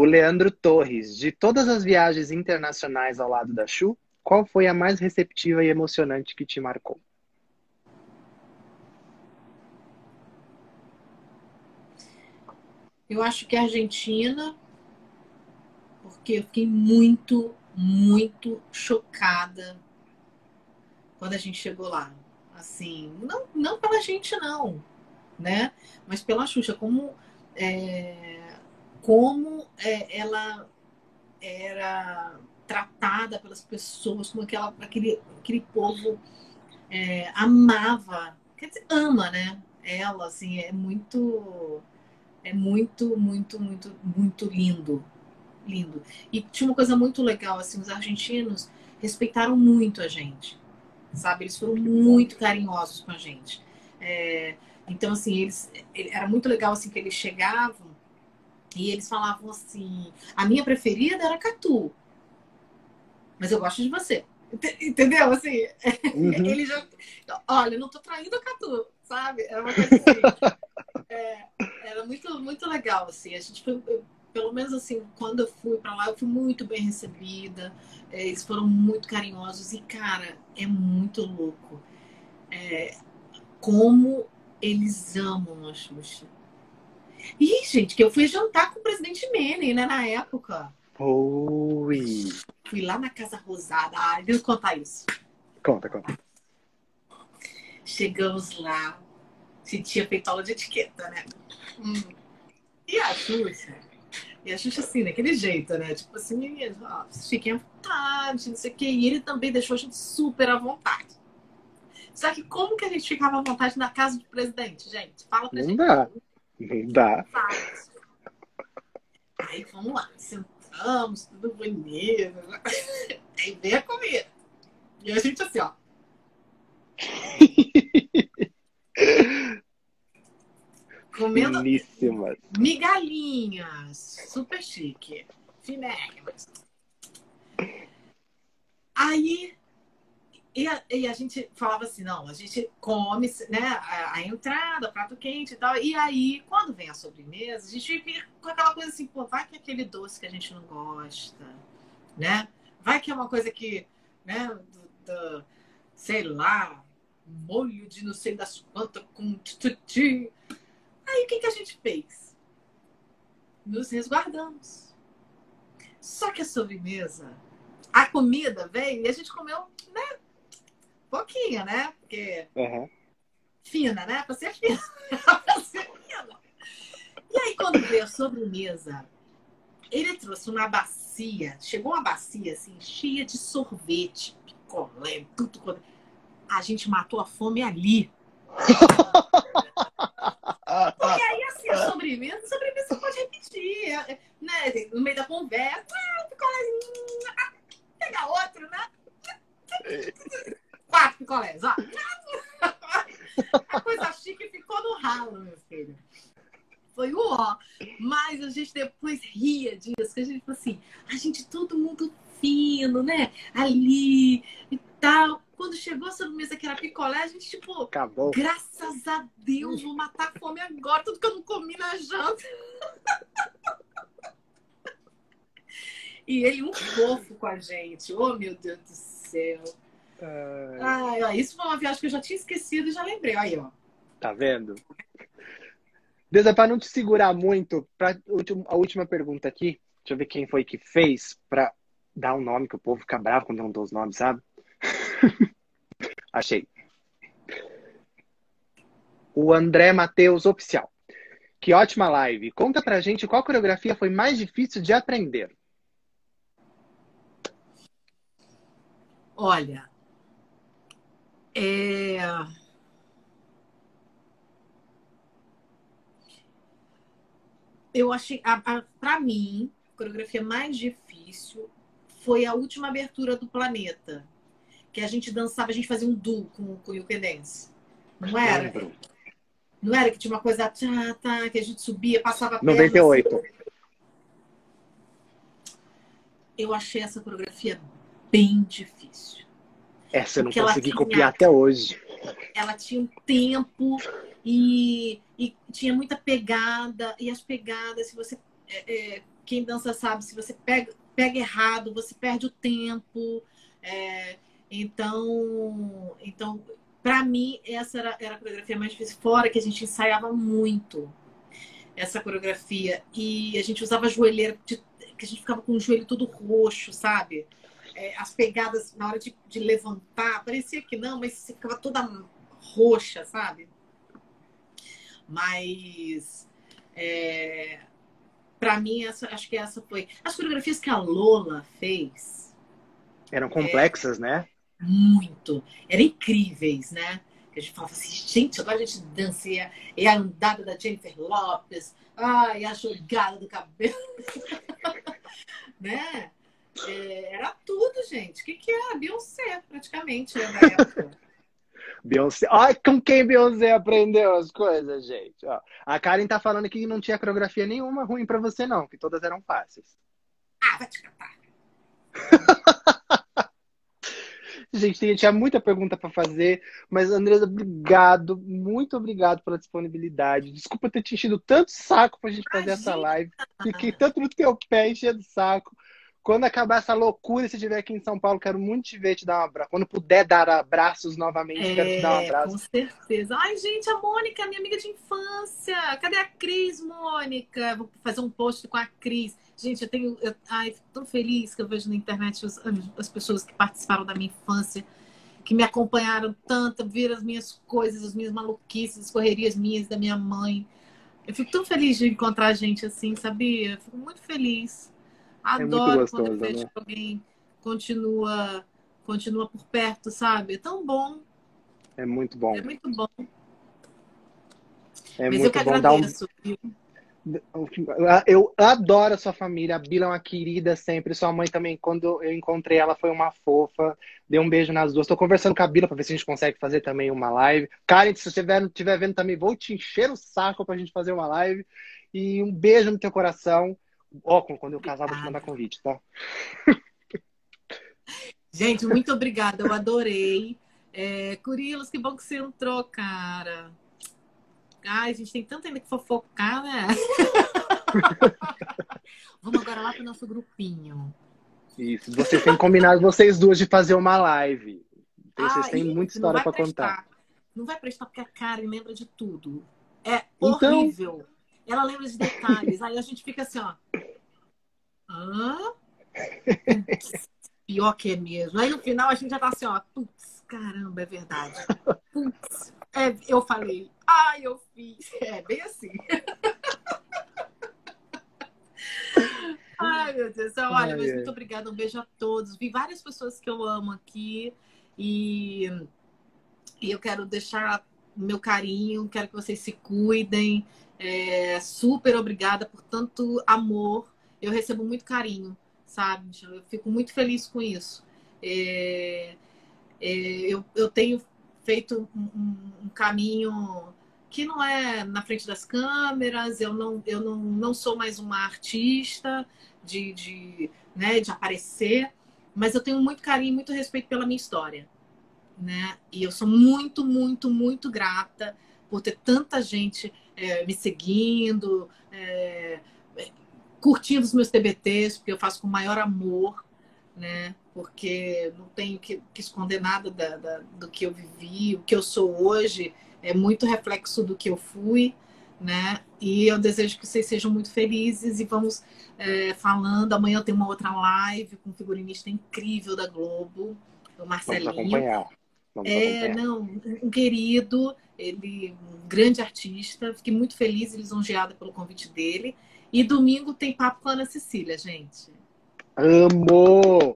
O Leandro Torres, de todas as viagens internacionais ao lado da Chu, qual foi a mais receptiva e emocionante que te marcou?
Eu acho que a Argentina, porque eu fiquei muito, muito chocada quando a gente chegou lá. Assim, não, não pela gente, não, né? Mas pela Xuxa, como, é, como é, ela era tratada pelas pessoas, como aquela, aquele, aquele povo é, amava, quer dizer, ama, né? Ela, assim, é muito é muito, muito, muito, muito lindo. Lindo. E tinha uma coisa muito legal, assim, os argentinos respeitaram muito a gente. Sabe? Eles foram muito carinhosos com a gente. É, então, assim, eles era muito legal assim que eles chegavam e eles falavam assim: a minha preferida era Catu. Mas eu gosto de você. Entendeu? Assim,
Uhum.
ele já. Olha, eu não tô traindo a Catu, sabe? Era uma coisa assim. É, era muito, muito legal, assim. A gente foi, eu- pelo menos assim, quando eu fui pra lá, eu fui muito bem recebida. É, eles foram muito carinhosos e, cara, é muito louco. É, como eles amam a Xuxa. Ih, gente, que eu fui jantar com o presidente Menem, né, na época.
Oi.
Fui lá na Casa Rosada. Ai, deixa eu contar isso.
Conta, conta.
Chegamos lá, se tinha feito aula de etiqueta, né? Hum. E a Xuxa? E a Xuxa, assim, daquele jeito, né? Tipo assim, meninas, ó, fiquem à vontade, não sei o quê. E ele também deixou a gente super à vontade. Só que como que a gente ficava à vontade na casa do presidente, gente? Fala pra
Não
gente.
dá. Não dá.
Fácil. Aí vamos lá, sentamos, tudo bonito. Aí vem a comida. E a gente assim, ó. Comendo
Finíssimas.
migalhinhas. Super chique. Finésimas. Aí e a, e a gente falava assim, não, a gente come né, a, a entrada, prato quente e tal. E aí, quando vem a sobremesa, a gente fica com aquela coisa assim, pô, vai que é aquele doce que a gente não gosta, né? Vai que é uma coisa que, né, do, do- sei lá, molho de não sei das quantas com tututi. Aí o que, que a gente fez? Nos resguardamos. Só que a sobremesa, a comida veio e a gente comeu, né? Pouquinho, né? Porque.
Uhum.
Fina, né? Pra ser fina. pra ser fina. E aí, quando veio a sobremesa, ele trouxe uma bacia, chegou uma bacia assim, cheia de sorvete, picolé, tudo. Quando... A gente matou a fome ali. Porque aí, assim, a sobremesa, a sobremesa você pode repetir, é, né? No meio da conversa, ah, picolézinho, ah, pega outro, né? Quatro picolés, ó. A coisa chique ficou no ralo, meu filho. Foi o ó. Mas a gente depois ria disso, que a gente falou assim, a gente todo mundo fino, né? Ali e tal. Quando chegou a sobremesa que era picolé, a gente, tipo,
Acabou.
graças a Deus, vou matar a fome agora, tudo que eu não comi na janta. E ele um fofo com a gente. Oh, meu Deus do céu. Ai, ó, isso foi uma viagem que eu já tinha esquecido e já lembrei. Aí, ó.
tá vendo? Deus, é para não te segurar muito, pra a última pergunta aqui. Deixa eu ver quem foi que fez pra dar um nome, que o povo fica bravo quando não dou os nomes, sabe? Achei. O André Matheus Oficial. Que ótima live. Conta pra gente qual coreografia foi mais difícil de aprender.
Olha, é... eu achei, para mim, a coreografia mais difícil foi a última abertura do Planeta, que a gente dançava, a gente fazia um duo com, com o Yuke Dance. Não era?
Lembro.
Não era que tinha uma coisa tá, que a gente subia, passava a perna,
98.
assim. Eu achei essa coreografia bem difícil.
Essa eu não consegui
tinha-
copiar até hoje.
ela tinha um tempo e, e tinha muita pegada e as pegadas se você é, é, quem dança sabe se você pega, pega errado você perde o tempo É, então então para mim essa era, era a coreografia mais difícil fora que a gente ensaiava muito essa coreografia e a gente usava joelheira de- que a gente ficava com o joelho todo roxo sabe É, as pegadas na hora de, de levantar parecia que não mas ficava toda roxa, sabe? Mas é, para mim essa, acho que essa foi as coreografias que a Lola fez
Eram complexas, né?
muito, eram incríveis, né? A gente falava assim, gente, agora a gente dança e a, e a andada da Jennifer Lopes, ai, a jogada do cabelo, né? É, era tudo, gente. O que, que era? Beyoncé, praticamente, né, na época.
Beyoncé. Ai, com quem Beyoncé aprendeu as coisas, gente? Ó, a Karen tá falando que não tinha coreografia nenhuma ruim pra você, não, que todas eram fáceis.
Ah, vai te catar.
Gente, tem- tinha muita pergunta pra fazer, mas Andresa, obrigado, muito obrigado pela disponibilidade. Desculpa ter te enchido tanto saco pra gente fazer essa
Imagina.
live. Fiquei tanto no teu pé enchendo o saco. Quando acabar essa loucura, se estiver aqui em São Paulo, quero muito te ver, te dar um abraço. Quando puder dar abraços novamente, quero te dar um
É,
abraço.
com certeza. Ai, gente, a Mônica, minha amiga de infância. Cadê a Cris, Mônica? Vou fazer um post com a Cris. Gente, eu tenho. Eu, ai, fico tão feliz que eu vejo na internet os- as pessoas que participaram da minha infância, que me acompanharam tanto, viram as minhas coisas, as minhas maluquices, as correrias minhas e da minha mãe. Eu fico tão feliz de encontrar gente assim, sabia? Fico muito feliz.
É
Adoro
gostoso,
quando eu vejo
né?
que alguém continua, continua por perto, sabe? É tão bom.
É muito bom.
É muito bom.
É
Mas eu
muito
que
bom dar um
agradeço. viu?
Eu adoro a sua família. A Bila é uma querida sempre. Sua mãe também, quando eu encontrei ela, foi uma fofa. Dei um beijo nas duas. Tô conversando com a Bila pra ver se a gente consegue fazer também uma live. Karen, se você estiver vendo também, vou te encher o saco pra gente fazer uma live. E um beijo no teu coração. Ó, quando eu casar, vou te mandar convite, tá?
Gente, muito obrigada. Eu adorei. É, Curilos, que bom que você entrou, cara. Ai, a gente tem tanto ainda que fofocar, né? Vamos agora lá pro nosso grupinho.
Isso. Vocês têm combinado, vocês duas, de fazer uma live. Vocês
Ah,
têm muita história
prestar.
contar.
Não vai prestar porque a Karen lembra de tudo. É
Então-
horrível. Ela lembra de detalhes. Aí a gente fica assim, ó. Hã? Pior que é mesmo. Aí no final a gente já tá assim, ó, putz, caramba, é verdade. Putz, é, eu falei, ai, eu fiz. É, bem assim. Ai, meu Deus. Olha, mas muito obrigada. Um beijo a todos. Vi várias pessoas que eu amo aqui e, e eu quero deixar meu carinho, quero que vocês se cuidem. É, super obrigada por tanto amor. Eu recebo muito carinho, sabe? Eu fico muito feliz com isso. É, é, eu, eu tenho feito um, um, caminho que não é na frente das câmeras, eu não, eu não, não sou mais uma artista de, de, né, de aparecer, mas eu tenho muito carinho muito respeito pela minha história né? E eu sou muito, muito, muito grata por ter tanta gente é, me seguindo, é, curtindo os meus TBTs, porque eu faço com o maior amor, né? Porque não tenho que, que esconder nada da, da, do que eu vivi, o que eu sou hoje é muito reflexo do que eu fui, né? E eu desejo que vocês sejam muito felizes e vamos é, falando. Amanhã eu tenho uma outra live com um figurinista incrível da Globo, o Marcelinho. Vamos acompanhar. Vamos é, não, um querido, ele, um grande artista. Fiquei muito feliz e lisonjeada pelo convite dele. E domingo tem papo com a Ana Cecília, gente.
Amo!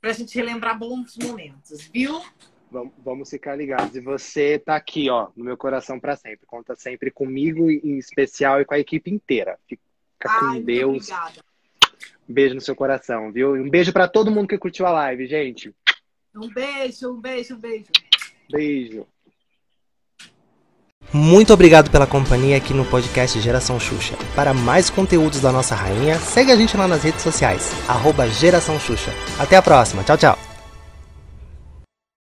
Pra gente relembrar bons momentos, viu?
Vamos ficar ligados. E você tá aqui, ó, no meu coração para sempre. Conta sempre comigo em especial e com a equipe inteira. Fica Ai, com Deus. Obrigada. beijo no seu coração, viu? Um beijo para todo mundo que curtiu a live, gente.
Um beijo, um beijo, um beijo.
Beijo.
Muito obrigado pela companhia aqui no podcast Geração Xuxa. Para mais conteúdos da nossa rainha, segue a gente lá nas redes sociais, arroba Geração Xuxa. Até a próxima, tchau, tchau.